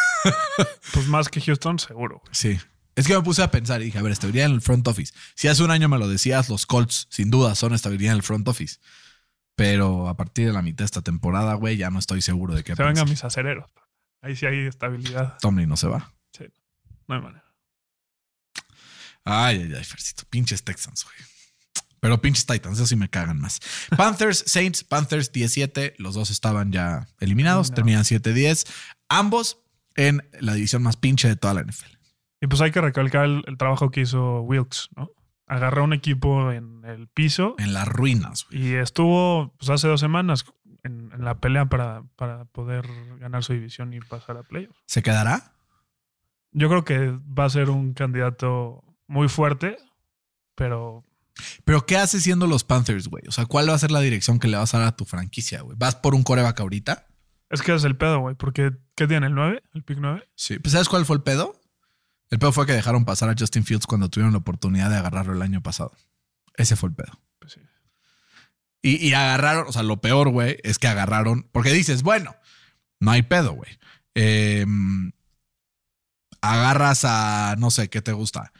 Pues más que Houston, seguro. güey. Sí. Es que me puse a pensar y dije, a ver, estabilidad en el front office. Si hace un año me lo decías, los Colts sin duda son estabilidad en el front office. Pero a partir de la mitad de esta temporada, güey, ya no estoy seguro de qué Se vengan mis acereros. Ahí sí hay estabilidad. Tomlin no se va. No hay manera. Ay, ay, ay, Fercito. Pinches Texans, güey. Pero pinches Titans, eso sí me cagan más. Panthers, Saints, Panthers 17. Los dos estaban ya eliminados. Terminan 7-10. Ambos en la división más pinche de toda la NFL. Y pues hay que recalcar el, el trabajo que hizo Wilkes, ¿no? Agarró un equipo en el piso En las ruinas, güey. y estuvo pues, hace dos semanas en, en la pelea para, para poder ganar su división y pasar a playoffs. ¿Se quedará? Yo creo que va a ser un candidato muy fuerte, pero Pero ¿qué hace siendo los Panthers, güey? O sea, ¿cuál va a ser la dirección que le vas a dar a tu franquicia, güey? ¿Vas por un coreback ahorita? es que es el pedo, güey, porque ¿qué tiene? ¿El 9? ¿El pick 9? Sí. Pues ¿sabes cuál fue el pedo? El pedo fue que dejaron pasar a Justin Fields cuando tuvieron la oportunidad de agarrarlo el año pasado. Ese fue el pedo. Pues sí. Y, y agarraron, o sea, lo peor, güey, es que agarraron, porque dices, bueno, no hay pedo, güey. Eh, agarras a, no sé, ¿qué te gusta?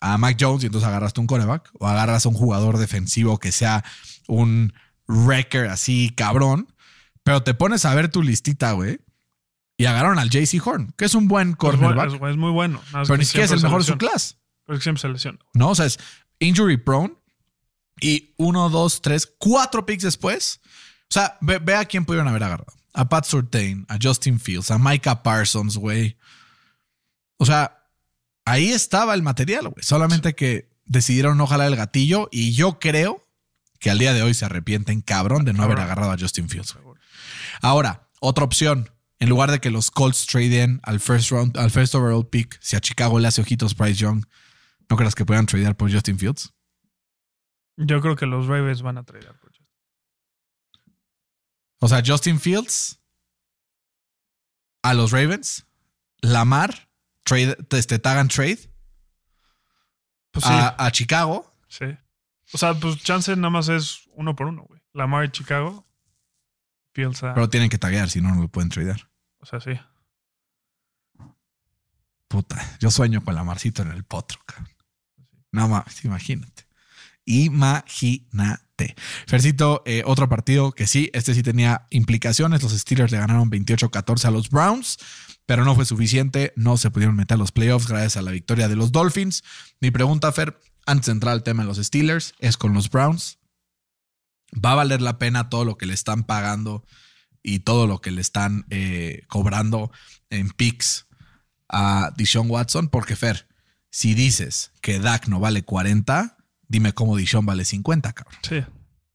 A Mac Jones y entonces agarraste un coreback, o agarras a un jugador defensivo que sea un wrecker así, cabrón, pero te pones a ver tu listita, güey, y agarraron al JC Horn, que es un buen cornerback, es- es muy bueno. pero ni siquiera es el mejor de su clase. Pero es que siempre se lesiona. ¿no? O sea, es injury prone y uno, dos, tres, cuatro picks después. O sea, ve, ve a quién pudieron haber agarrado. A Pat Surtain, a Justin Fields, a Micah Parsons, güey. O sea, ahí estaba el material, güey. Solamente que decidieron no jalar el gatillo y yo creo que al día de hoy se arrepienten cabrón de no haber agarrado a Justin Fields. güey. Ahora, otra opción. En lugar de que los Colts traden al first round, al first overall pick, si a Chicago le hace ojitos Bryce Young, ¿no creas que puedan tradear por Justin Fields? Yo creo que los Ravens van a tradear. por Justin. O sea, Justin Fields a los Ravens, Lamar trade, este, te hagan trade Pues sí, a, a Chicago. sí. O sea, pues chance nada más es uno por uno, güey. Lamar y Chicago. Fields a- Pero tienen que taguear, si no, no lo pueden tradear. O sea, sí. Puta, yo sueño con la Marcito en el potro, cabrón. No mames, imagínate. Imagínate. Fercito, eh, otro partido que sí, este sí tenía implicaciones. Los Steelers le ganaron 28-14 a los Browns, pero no fue suficiente. No se pudieron meter a los playoffs gracias a la victoria de los Dolphins. Mi pregunta, Fer, antes de entrar al tema de los Steelers, es con los Browns. ¿Va a valer la pena todo lo que le están pagando y todo lo que le están eh, cobrando en picks a Dishon Watson? Porque, Fer, si dices que Dak no vale 40, dime cómo Dishon vale 50, cabrón. Sí.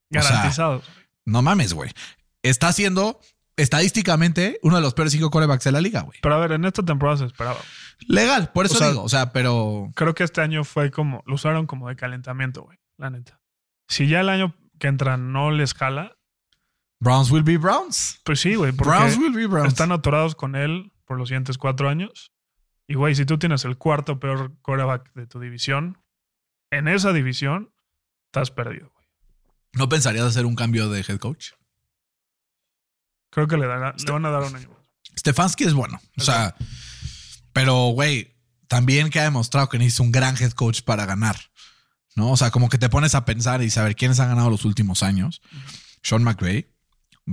Garantizados. No mames, güey. Está siendo estadísticamente uno de los peores cinco corebacks de la liga, güey. Pero a ver, en esta temporada se esperaba. Legal, por eso O sea- digo. O sea, pero Creo que este año fue como, lo usaron como de calentamiento, güey. La neta. Si ya el año que entra no les jala, Browns will be Browns. pues sí, güey. Browns will be Browns. están atorados con él por los siguientes cuatro años. Y, güey, si tú tienes el cuarto peor quarterback de tu división, en esa división, estás perdido, güey. ¿No pensarías hacer un cambio de head coach? Creo que le, dará- le van a dar un año. Stefanski es bueno. O sea, pero, güey, también que ha demostrado que necesita un gran head coach para ganar. ¿No? O sea, como que te pones a pensar y saber quiénes han ganado los últimos años. Sean McVay,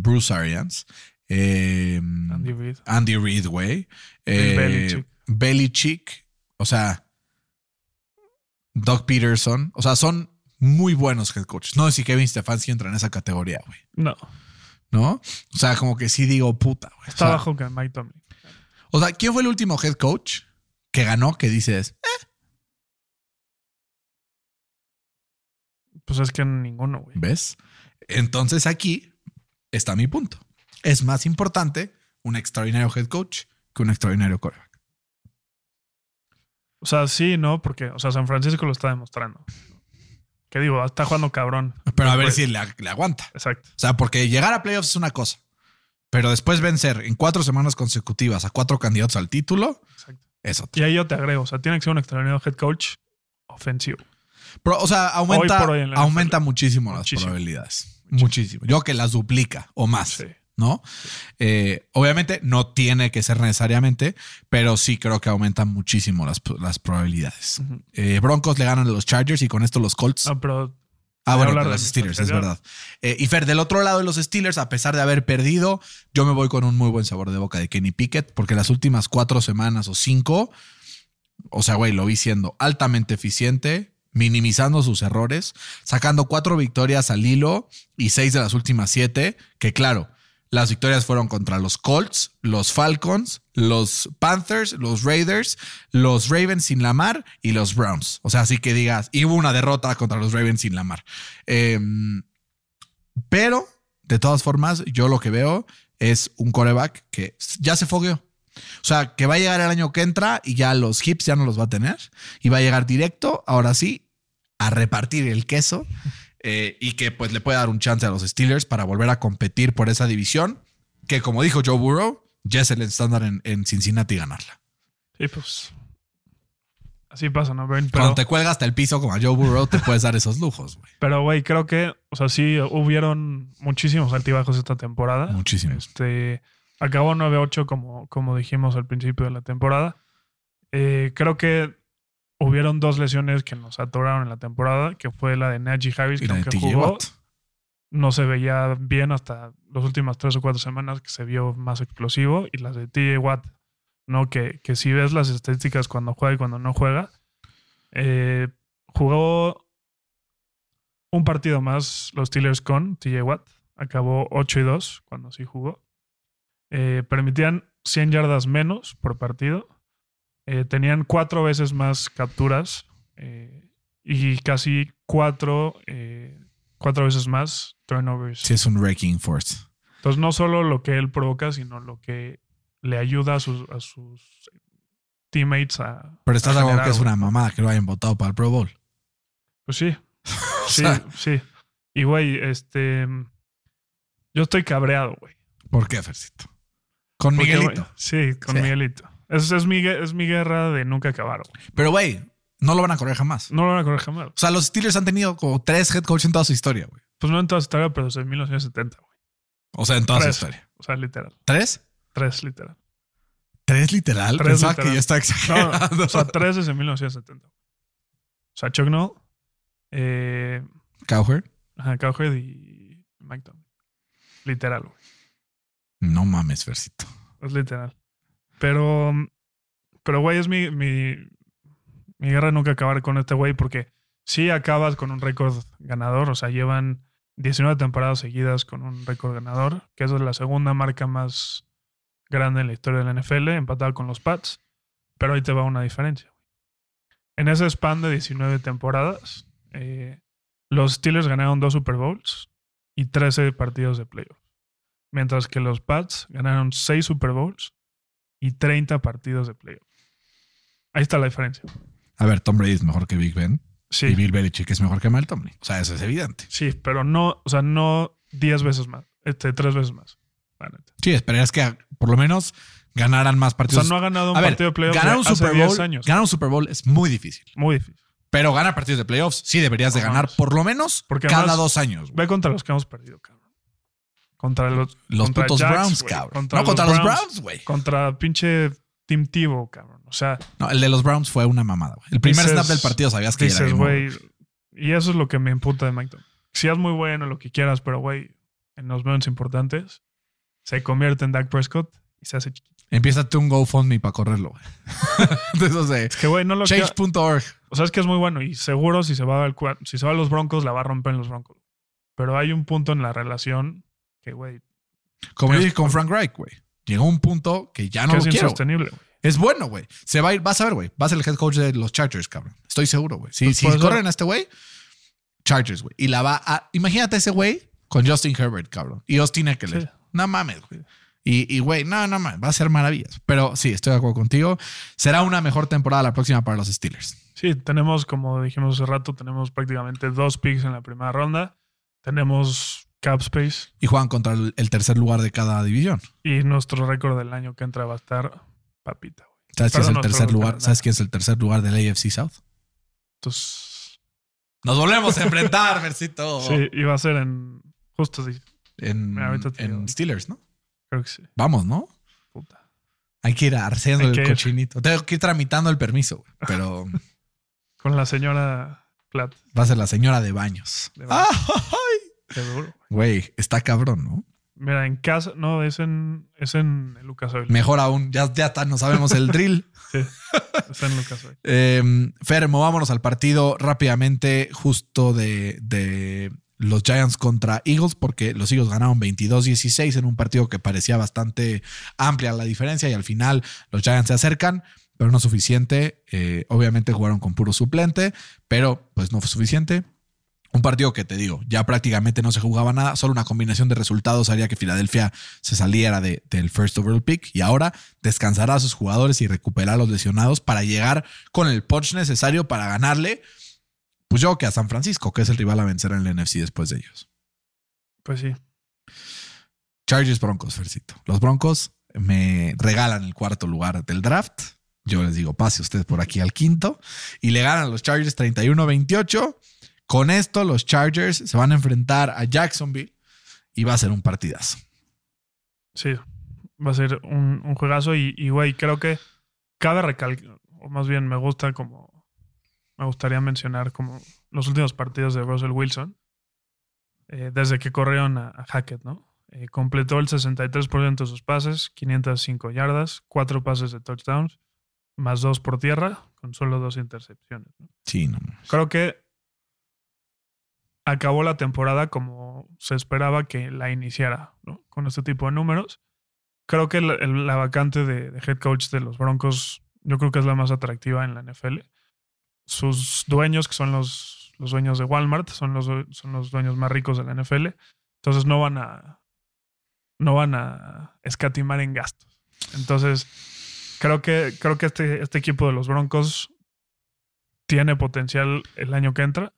Bruce Arians, eh, Andy Reid. Andy Reid, güey. Eh, Belichick. Belichick. O sea, Doug Peterson. O sea, son muy buenos head coaches. No sé si Kevin Stefanski entra en esa categoría, güey. No, ¿No? O sea, como que sí digo puta, güey. está o sea, bajo que Mike Tomlin. O sea, ¿quién fue el último head coach que ganó que dices, "Eh, Pues es que ninguno, güey. ¿ves? Entonces aquí está mi punto. Es más importante un extraordinario head coach que un extraordinario coreback. O sea, sí, no, porque, o sea, San Francisco lo está demostrando. ¿Qué digo? Está jugando cabrón. Pero a ver Pues, si le, le aguanta. Exacto. O sea, porque llegar a playoffs es una cosa, pero después vencer en cuatro semanas consecutivas a cuatro candidatos al título exacto. es otra. Y ahí yo te agrego, o sea, tiene que ser un extraordinario head coach ofensivo. Pero, o sea, aumenta, Hoy hoy aumenta muchísimo las probabilidades. Muchísimo. Yo que las duplica o más. Sí. ¿no? Eh, obviamente no tiene que ser necesariamente, pero sí creo que aumentan muchísimo las, las probabilidades. Eh, Broncos le ganan a los Chargers y con esto los Colts. No, pero ah, bueno, de los Steelers, es verdad. Eh, y Fer, del otro lado de los Steelers, a pesar de haber perdido, yo me voy con un muy buen sabor de boca de Kenny Pickett, porque las últimas cuatro semanas o cinco, o sea, güey, lo vi siendo altamente eficiente, minimizando sus errores, sacando cuatro victorias al hilo y seis de las últimas siete, que claro, las victorias fueron contra los Colts, los Falcons, los Panthers, los Raiders, los Ravens sin la mar y los Browns. O sea, así que digas, y hubo una derrota contra los Ravens sin la mar. Eh, pero, de todas formas, yo lo que veo es un coreback que ya se fogueó. O sea, que va a llegar el año que entra y ya los hips ya no los va a tener. Y va a llegar directo, ahora sí, a repartir el queso. eh, y que pues le puede dar un chance a los Steelers para volver a competir por esa división. Que como dijo Joe Burrow, ya es el estándar en, en Cincinnati ganarla. sí, pues. Así pasa, ¿no? Pero, Cuando te cuelgas hasta el piso como a Joe Burrow, te puedes dar esos lujos, güey. pero, güey, creo que, o sea, sí hubieron muchísimos altibajos esta temporada. Muchísimo. Este, acabó 9-8 como, como dijimos al principio de la temporada. Eh, creo que hubieron dos lesiones que nos atoraron en la temporada, que fue la de Najee Harris, que aunque jugó, Watt. no se veía bien hasta las últimas tres o cuatro semanas que se vio más explosivo. Y las de TJ Watt, ¿no? Que, que si ves las estadísticas cuando juega y cuando no juega, eh, jugó un partido más los Steelers con TJ Watt. Acabó 8 y 2 cuando sí jugó. Eh, permitían 100 yardas menos por partido. Eh, tenían cuatro veces más capturas eh, y casi cuatro, eh, cuatro veces más turnovers. Sí, es un wrecking force. Entonces, no solo lo que él provoca, sino lo que le ayuda a sus, a sus teammates a. Pero estás a de acuerdo que es una mamada que lo hayan votado para el Pro Bowl. Pues sí. Sí, sí. Y güey, este. Yo estoy cabreado, güey. ¿Por qué, Fercito? Con Porque, Miguelito. Sí, con Sí. Miguelito. Es, es, mi, es mi guerra de nunca acabar. güey. Pero, güey, no lo van a correr jamás. No lo van a correr jamás. O sea, los Steelers han tenido como tres head coach en toda su historia, güey. Pues no en toda su historia, pero desde 1970, güey. O sea, en toda Tres. su historia. O sea, literal. ¿Tres? Tres, literal. ¿Tres literal? Tres Pensaba literal. que ya está No, exagerando. o sea, tres desde 1970. O sea, Chuck Noll, eh, Cowherd. ajá, Cowherd y Mike Tomlin. Literal, güey. No mames, Versito. Es literal. Pero, pero güey, es mi, mi, mi guerra nunca acabar con este güey porque sí acabas con un récord ganador. O sea, llevan 19 temporadas seguidas con un récord ganador, que es la segunda marca más grande en la historia de la NFL, empatada con los Pats. Pero ahí te va una diferencia. En ese span de 19 temporadas, eh, los Steelers ganaron dos Super Bowls y 13 partidos de playoffs. Mientras que los Pats ganaron 6 Super Bowls y 30 partidos de playoffs. Ahí está la diferencia. A ver, Tom Brady es mejor que Big Ben y Sí, Bill Belichick es mejor que Mel Tomlin. O sea, eso es evidente. sí, pero no, o sea, no 10 veces más, este, 3 veces más. Sí, esperarías que por lo menos ganaran más O partidos. sea, no ha ganado un a ver, partido de playoffs ganar un hace Super 10 Bowl, años. ganar un Super Bowl es muy difícil. Muy difícil. Pero ganar partidos de playoffs sí deberías de ganar por lo menos Porque cada además- dos años. güey. Ve contra los que hemos perdido, cabrón. Contra los, Los contra putos Browns, cabrón. no, contra los Browns, güey. Contra pinche Team Tivo, cabrón. O sea, No, el de los Browns fue una mamada, güey. El primer Dices- snap del partido sabías que ya era dices, over. güey. Y eso es lo que me imputa de Mike Tomlin. Si es muy bueno, lo que quieras, pero, güey, en los momentos importantes, se convierte en Dak Prescott y se hace chiquito. Empieza un GoFundMe para correrlo, güey. de esos de Es que, güey, no lo change.org. O sea, es que es muy bueno y seguro si se va al si se va a los Broncos, la va a romper en los Broncos. Pero hay un punto en la relación que, güey, Como yo dije con Frank Reich, güey. Llegó un punto que ya no que lo es quiero. insostenible, güey. Es bueno, güey. Se va a ir, vas a ver, güey. Va a ser el head coach de los Chargers, cabrón. Estoy seguro, güey. Si, Pues si corren a este güey, Chargers, güey. Y la va a. Imagínate ese güey con Justin Herbert, cabrón. Y Austin Eckler. Sí. No mames, güey. Y, y, güey, no, no mames. Va a ser maravillas. Pero sí, estoy de acuerdo contigo. Será una mejor temporada la próxima para los Steelers. Sí, tenemos, como dijimos hace rato, tenemos prácticamente dos picks en la primera ronda. Tenemos cap space Y juegan contra el, el tercer lugar de cada división. y nuestro récord del año que entra va a estar papita, güey. ¿Sabes quién es el tercer lugar? ¿Sabes quién es el tercer lugar del AFC South? Entonces, Nos volvemos a enfrentar, Versito. sí, iba a ser en. Justo sí, En, en. Steelers, ¿no? creo que sí. Vamos, ¿no? Puta. Hay que ir arceando el ir. cochinito. Tengo que ir tramitando el permiso, güey, pero Con la señora Platt, va a ser la señora de baños. De baños. ¡Ay! seguro. Güey, está cabrón, ¿no? Mira, en casa, no, es en, es en Lucas Oil. Mejor aún, ya, ya está, no sabemos el drill. Sí, es en Lucas Oil. Eh, Fer, movámonos al partido rápidamente, justo de, de los Giants contra Eagles, porque los Eagles ganaron 22-16 en un partido que parecía bastante amplia la diferencia y al final los Giants se acercan, pero no suficiente. Eh, obviamente jugaron con puro suplente, pero pues no fue suficiente. Un partido que te digo, ya prácticamente no se jugaba nada, solo una combinación de resultados haría que Filadelfia se saliera de- del first overall pick y ahora descansará a sus jugadores y recuperará a los lesionados para llegar con el punch necesario para ganarle, pues yo que a San Francisco, que es el rival a vencer en el NFC después de ellos. Pues sí. Chargers Broncos, Fercito. Los Broncos me regalan el cuarto lugar del draft. Yo les digo, pase usted por aquí al quinto. Y le ganan los Chargers 31-28. Con esto, los Chargers se van a enfrentar a Jacksonville y va a ser un partidazo. Sí, va a ser un, un juegazo y, güey, creo que cabe recalcar, o más bien me gusta como, me gustaría mencionar como los últimos partidos de Russell Wilson, eh, desde que corrieron a, a Hackett, ¿no? Eh, completó el 63% de sus pases, 505 yardas, 4 pases de touchdowns, más 2 por tierra, con solo 2 intercepciones. ¿no? Sí, no. Creo que acabó la temporada como se esperaba que la iniciara, ¿no? Con este tipo de números. Creo que la, vacante de, de head coach de los Broncos, yo creo que es la más atractiva en la NFL. Sus dueños, que son los, los dueños de Walmart, son los, son los dueños más ricos de la NFL. Entonces no van a. No van a escatimar en gastos. Entonces, creo que, creo que este, este equipo de los Broncos tiene potencial el año que entra.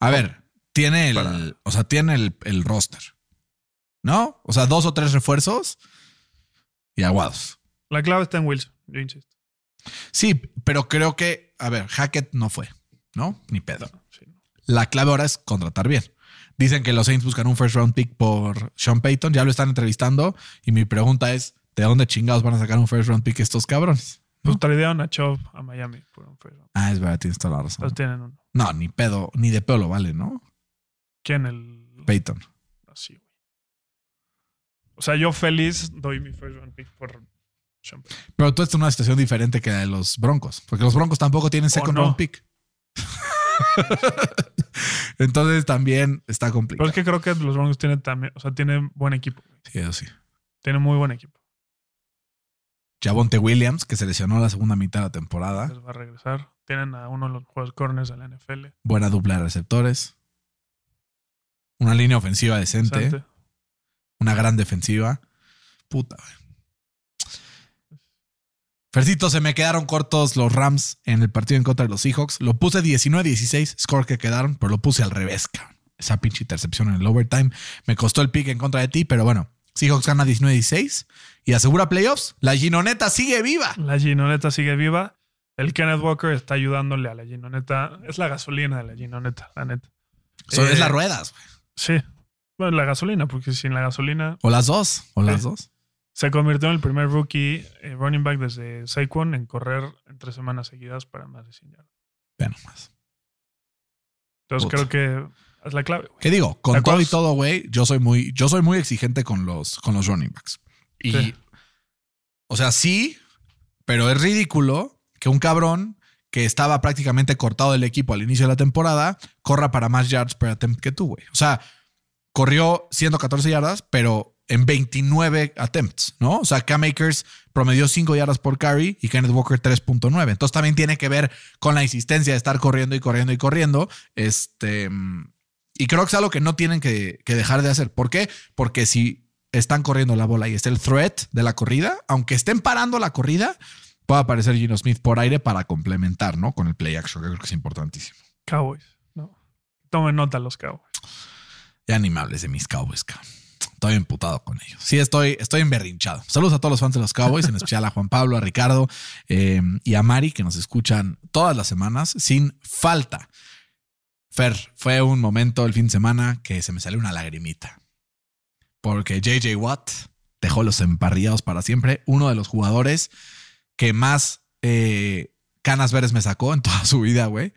A ver, tiene el, Para- o sea, tiene el, el roster. ¿No? O sea, dos o tres refuerzos y aguados. La clave está en Wilson, yo insisto. Sí, pero creo que, a ver, Hackett no fue, ¿no? Ni pedo. Sí. La clave ahora es contratar bien. Dicen que los Saints buscan un first round pick por Sean Payton, ya lo están entrevistando y mi pregunta es, ¿de dónde chingados van a sacar un first round pick estos cabrones? Pues tradearon a Chubb a Miami por un first round. Ah, es verdad, tienes toda la razón. Entonces tienen uno. No, ni pedo, ni de pedo lo vale, ¿no? ¿Quién? El. Payton. Así, güey. O sea, yo feliz doy mi first round pick por. Pero tú estás en una situación diferente que la de los Broncos, porque los Broncos tampoco tienen second no. round pick. Entonces también está Pero complicado. es que creo que los Broncos tienen también, o sea, tienen buen equipo. Sí, eso sí. Tienen muy buen equipo. Javonte Williams, que se lesionó la segunda mitad de la temporada. Les va a regresar. Tienen a uno de los juegos corners de la NFL. Buena dupla de receptores. Una línea ofensiva decente. Decente. Una gran defensiva. Puta, güey. Fercito, se me quedaron cortos los Rams en el partido en contra de los Seahawks. Lo puse 19-16, score que quedaron, pero lo puse al revés, cabrón. Esa pinche intercepción en el overtime me costó el pick en contra de ti, pero bueno. Seahawks gana 19-16 y asegura playoffs. La Ginoneta sigue viva. La Ginoneta sigue viva. El Kenneth Walker está ayudándole a la Ginoneta. Es la gasolina de la Ginoneta, la neta. Eh, es las ruedas, güey. Sí. Bueno, la gasolina, porque sin la gasolina O las dos. O las dos. se convirtió en el primer rookie eh, running back desde Saquon en correr en tres semanas seguidas para más de 100 yardas. Vean nomás. Entonces Puta. creo que es la clave. ¿Qué digo? Con todo y todo, güey, yo soy muy, yo soy muy exigente con los, con los running backs. Y, Sí. o sea, sí, pero es ridículo que un cabrón que estaba prácticamente cortado del equipo al inicio de la temporada corra para más yards per attempt que tú, güey. O sea, corrió 114 yardas, pero en 29 attempts, ¿no? O sea, Cam Akers promedió 5 yardas por carry y Kenneth Walker 3.9. Entonces también tiene que ver con la insistencia de estar corriendo y corriendo y corriendo. Este, mm, y creo que es algo que no tienen que, dejar de hacer. ¿Por qué? Porque si están corriendo la bola y está el threat de la corrida, aunque estén parando la corrida, puede aparecer Gino Smith por aire para complementar, ¿no? Con el play action, que creo que es importantísimo. Cowboys. No. Tomen nota los Cowboys. Ya ni me hables de mis Cowboys, cabrón. Estoy emputado con ellos. Sí, estoy, estoy emberrinchado. Saludos a todos los fans de los Cowboys, en especial a Juan Pablo, a Ricardo eh, y a Mari, que nos escuchan todas las semanas sin falta. Fer, fue un momento el fin de semana que se me salió una lagrimita. Porque JJ Watt dejó los emparrillados para siempre. Uno de los jugadores que más eh, canas verdes me sacó en toda su vida, güey.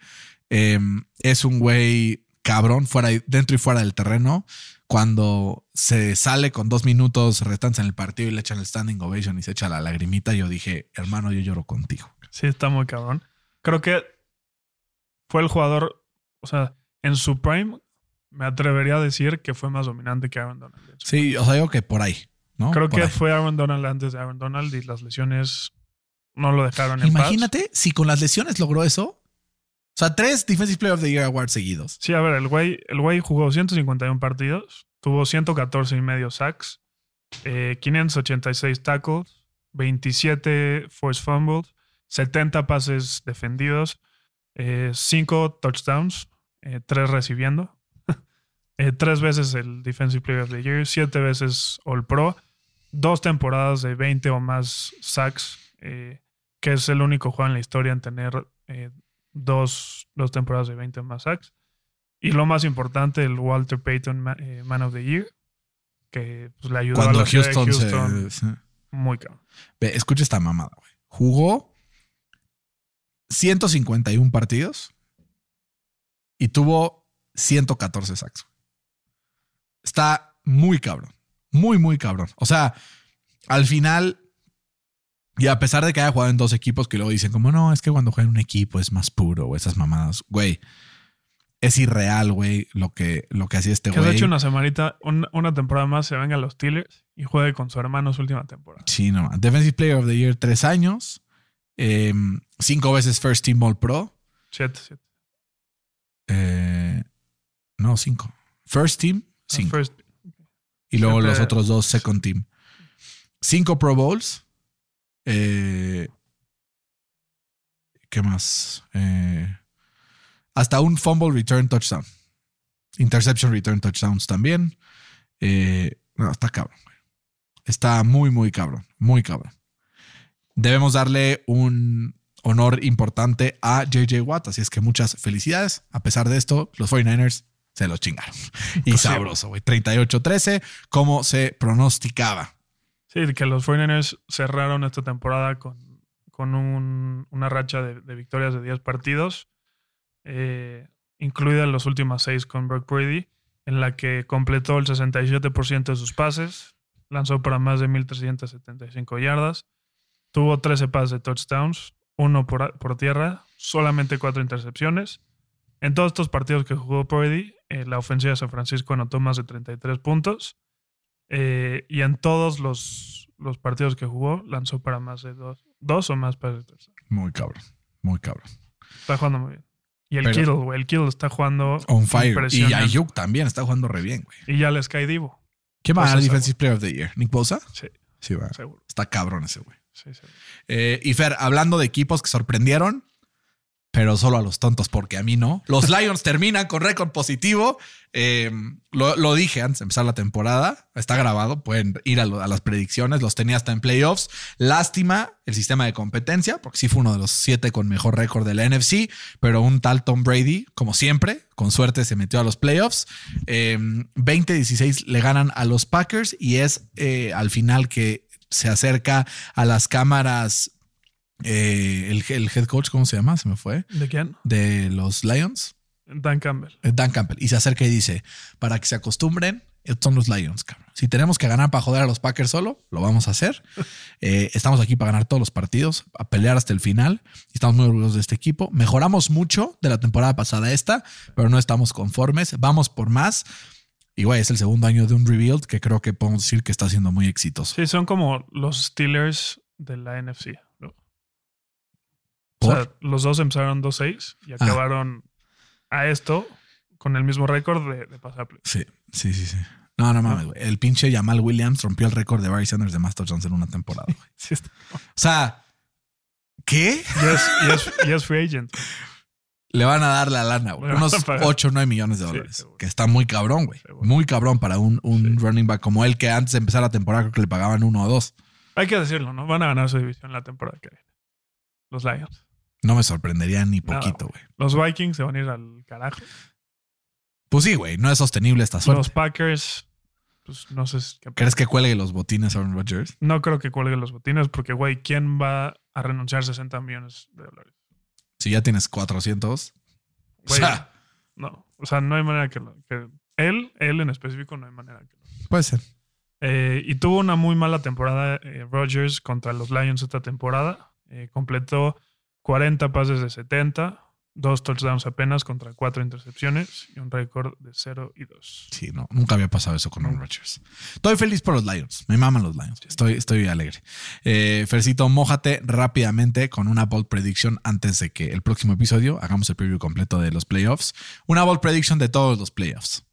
Eh, es un güey cabrón, fuera, dentro y fuera del terreno. Cuando se sale con dos minutos restantes en el partido y le echan el standing ovation y se echa la lagrimita, yo dije, hermano, yo lloro contigo. Sí, está muy cabrón. Creo que fue el jugador, o sea, en su prime, me atrevería a decir que fue más dominante que Aaron Donald. Sí, o sea, digo que por ahí, ¿no? Creo Por que ahí. fue Aaron Donald antes de Aaron Donald y las lesiones no lo dejaron en paz. Imagínate si con las lesiones logró eso. O sea, tres Defensive Player of the Year Awards seguidos. Sí, a ver, el güey, el güey jugó 151 partidos, tuvo 114 y medio sacks, eh, 586 tackles, 27 forced fumbles, 70 pases defendidos, 5 touchdowns, 3 recibiendo, eh, 3 veces el Defensive Player of the Year, 7 veces All Pro, dos temporadas de 20 o más sacks, eh, que es el único jugador en la historia en tener eh, dos, dos temporadas de 20 o más sacks. Y lo más importante, el Walter Payton eh, Man of the Year, que pues, le ayudó Cuando a la ciudad de Houston, Houston se. muy cabrón. Ve, escucha esta mamada, güey. Jugó 151 partidos y tuvo 114 sacks. Está muy cabrón. Muy, muy cabrón. O sea, al final, y a pesar de que haya jugado en dos equipos que luego dicen como, no, es que cuando juega en un equipo es más puro o esas mamadas, güey. Es irreal, güey, lo que, lo que hacía este Que de güey. hecho una semanita, un- una temporada más se venga a los Steelers y juegue con su hermano su última temporada. Sí, no. Defensive Player of the Year, tres años. eh, cinco veces First Team All Pro. Siete, siete. eh, no, cinco. First Team, cinco. First- y luego los otros dos Second Team. Cinco Pro Bowls. Eh, ¿Qué más? Eh, hasta un Fumble Return Touchdown. Interception Return Touchdowns también. Eh, no, está cabrón. Está muy, muy cabrón. Muy cabrón. Debemos darle un honor importante a JJ Watt. Así es que muchas felicidades. A pesar de esto, los 49ers se los chingaron. Y Pues sabroso, güey. 38-13, como se pronosticaba. Que los 49ers cerraron esta temporada con, con un- una racha de, victorias de 10 partidos, eh, incluidas las últimas 6 con Brock Brady, en la que completó el 67% de sus pases, lanzó para más de 1.375 yardas, tuvo 13 pases de touchdowns, uno por, por tierra, solamente 4 intercepciones. En todos estos partidos que jugó Brady, eh, la ofensiva de San Francisco anotó más de 33 puntos. Eh, y en todos los, los partidos que jugó, lanzó para más de dos, dos o más pases de. Muy cabrón, muy cabrón. Está jugando muy bien. Y el Pero- Kittle, güey. El Kittle está jugando. On fire. Y. Ayuk también está jugando re bien, güey. Y ya les cae Divo. ¿Quién va a Pues ganar eso, Defensive Player of the Year? ¿Nick Bosa? Sí, Sí, va. seguro. Está cabrón ese, güey. Sí, seguro. Eh, y Fer, hablando de equipos que sorprendieron, pero solo a los tontos, porque a mí no. Los Lions terminan con récord positivo. Eh, lo, lo dije antes de empezar la temporada. Está grabado. Pueden ir a, lo- a las predicciones. Los tenía hasta en playoffs. Lástima el sistema de competencia, porque sí fue uno de los siete con mejor récord de la NFC. Pero un tal Tom Brady, como siempre, con suerte se metió a los playoffs. Eh, 20-16 le ganan a los Packers y es eh, al final que se acerca a las cámaras. Eh, el, el head coach, ¿cómo se llama? Se me fue. ¿De quién? De los Lions. Dan Campbell. Eh, Dan Campbell. Y se acerca y dice: Para que se acostumbren, son los Lions, cabrón. Si tenemos que ganar para joder a los Packers solo, lo vamos a hacer. Eh, estamos aquí para ganar todos los partidos, a pelear hasta el final. Estamos muy orgullosos de este equipo. Mejoramos mucho de la temporada pasada a esta, pero no estamos conformes. Vamos por más. Y güey, es el segundo año de un rebuild que creo que podemos decir que está siendo muy exitoso. Sí, son como los Steelers de la NFC. O sea, los dos empezaron 2-6 y acabaron a esto con el mismo récord de, de pasar. Sí, sí, sí, sí. No, no mames, güey. El pinche Jamal Williams rompió el récord de Barry Sanders de más touchdowns en una temporada, güey. Sí, está- O sea, ¿qué? Y es, y es- y es free agent. Le van a dar la lana, güey. Unos a pagar. 8 o 9 millones de dólares. que está muy cabrón, güey. Muy cabrón para un, un Sí. running back como él, que antes de empezar la temporada creo que le pagaban uno o dos. Hay que decirlo, ¿no? Van a ganar su división la temporada que viene. Los Lions. No me sorprendería ni poquito, güey. Los Vikings se van a ir al carajo. Pues sí, güey. No es sostenible esta suerte. Los Packers, pues no sé. qué- ¿Crees que cuelgue los botines Aaron Rodgers? No creo que cuelgue los botines porque, güey, ¿quién va a renunciar 60 millones de dólares? Si ya tienes 400. O sea, no. O sea, no hay manera que, lo- que él, él en específico, no hay manera que lo- puede ser. Eh, y tuvo una muy mala temporada eh, Rodgers contra los Lions esta temporada. Eh, completó 40 pases de 70, dos touchdowns apenas contra cuatro intercepciones y un récord de 0 y 2. Sí, no, nunca había pasado eso con Aaron Rodgers. Estoy feliz por los Lions. Me maman los Lions. Estoy, estoy alegre. Eh, Fercito, mójate rápidamente con una bold prediction antes de que el próximo episodio hagamos el preview completo de los playoffs. Una bold prediction de todos los playoffs.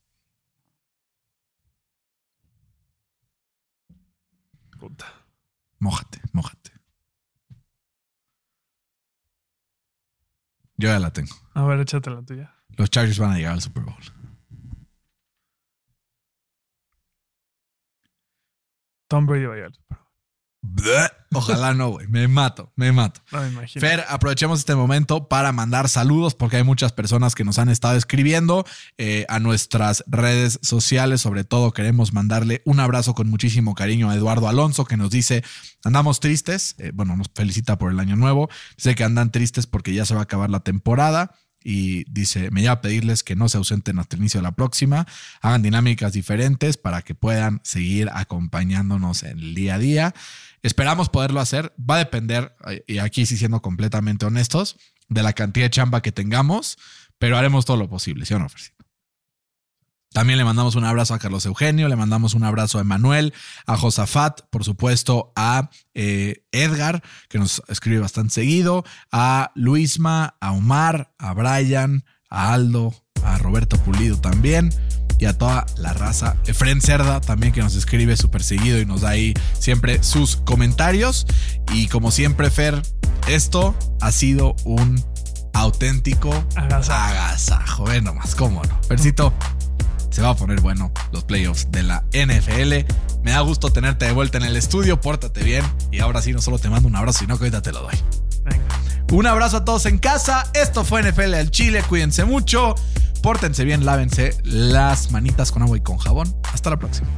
Puta. Mójate, mójate. Yo ya la tengo. A ver, échate la tuya. Los Chargers van a llegar al Super Bowl. Tom Brady va a llegar. al Super Bowl. Ojalá no, güey. Me mato, me mato. No me imagino. Fer, aprovechemos este momento para mandar saludos porque hay muchas personas que nos han estado escribiendo eh, a nuestras redes sociales. Sobre todo queremos mandarle un abrazo con muchísimo cariño a Eduardo Alonso que nos dice, andamos tristes. Eh, bueno, nos felicita por el año nuevo. Dice que andan tristes porque ya se va a acabar la temporada. Y dice, me lleva a pedirles que no se ausenten hasta el inicio de la próxima, hagan dinámicas diferentes para que puedan seguir acompañándonos en el día a día. Esperamos poderlo hacer. Va a depender, y aquí sí siendo completamente honestos, de la cantidad de chamba que tengamos, pero haremos todo lo posible, ¿sí o no, Fercito? También le mandamos un abrazo a Carlos Eugenio, le mandamos un abrazo a Emanuel, a Josafat, por supuesto, a eh, Edgar, que nos escribe bastante seguido, a Luisma, a Omar, a Brian, a Aldo, a Roberto Pulido también y a toda la raza. Efren Cerda también que nos escribe súper seguido y nos da ahí siempre sus comentarios. Y como siempre, Fer, esto ha sido un auténtico Agasajo. agasajo. Ve nomás, cómo no. Fercito, se va a poner bueno los playoffs de la NFL. Me da gusto tenerte de vuelta en el estudio. Pórtate bien. Y ahora sí, no solo te mando un abrazo, sino que ahorita te lo doy. Venga. Un abrazo a todos en casa. Esto fue NFL al Chile. Cuídense mucho. Pórtense bien, lávense las manitas con agua y con jabón. Hasta la próxima.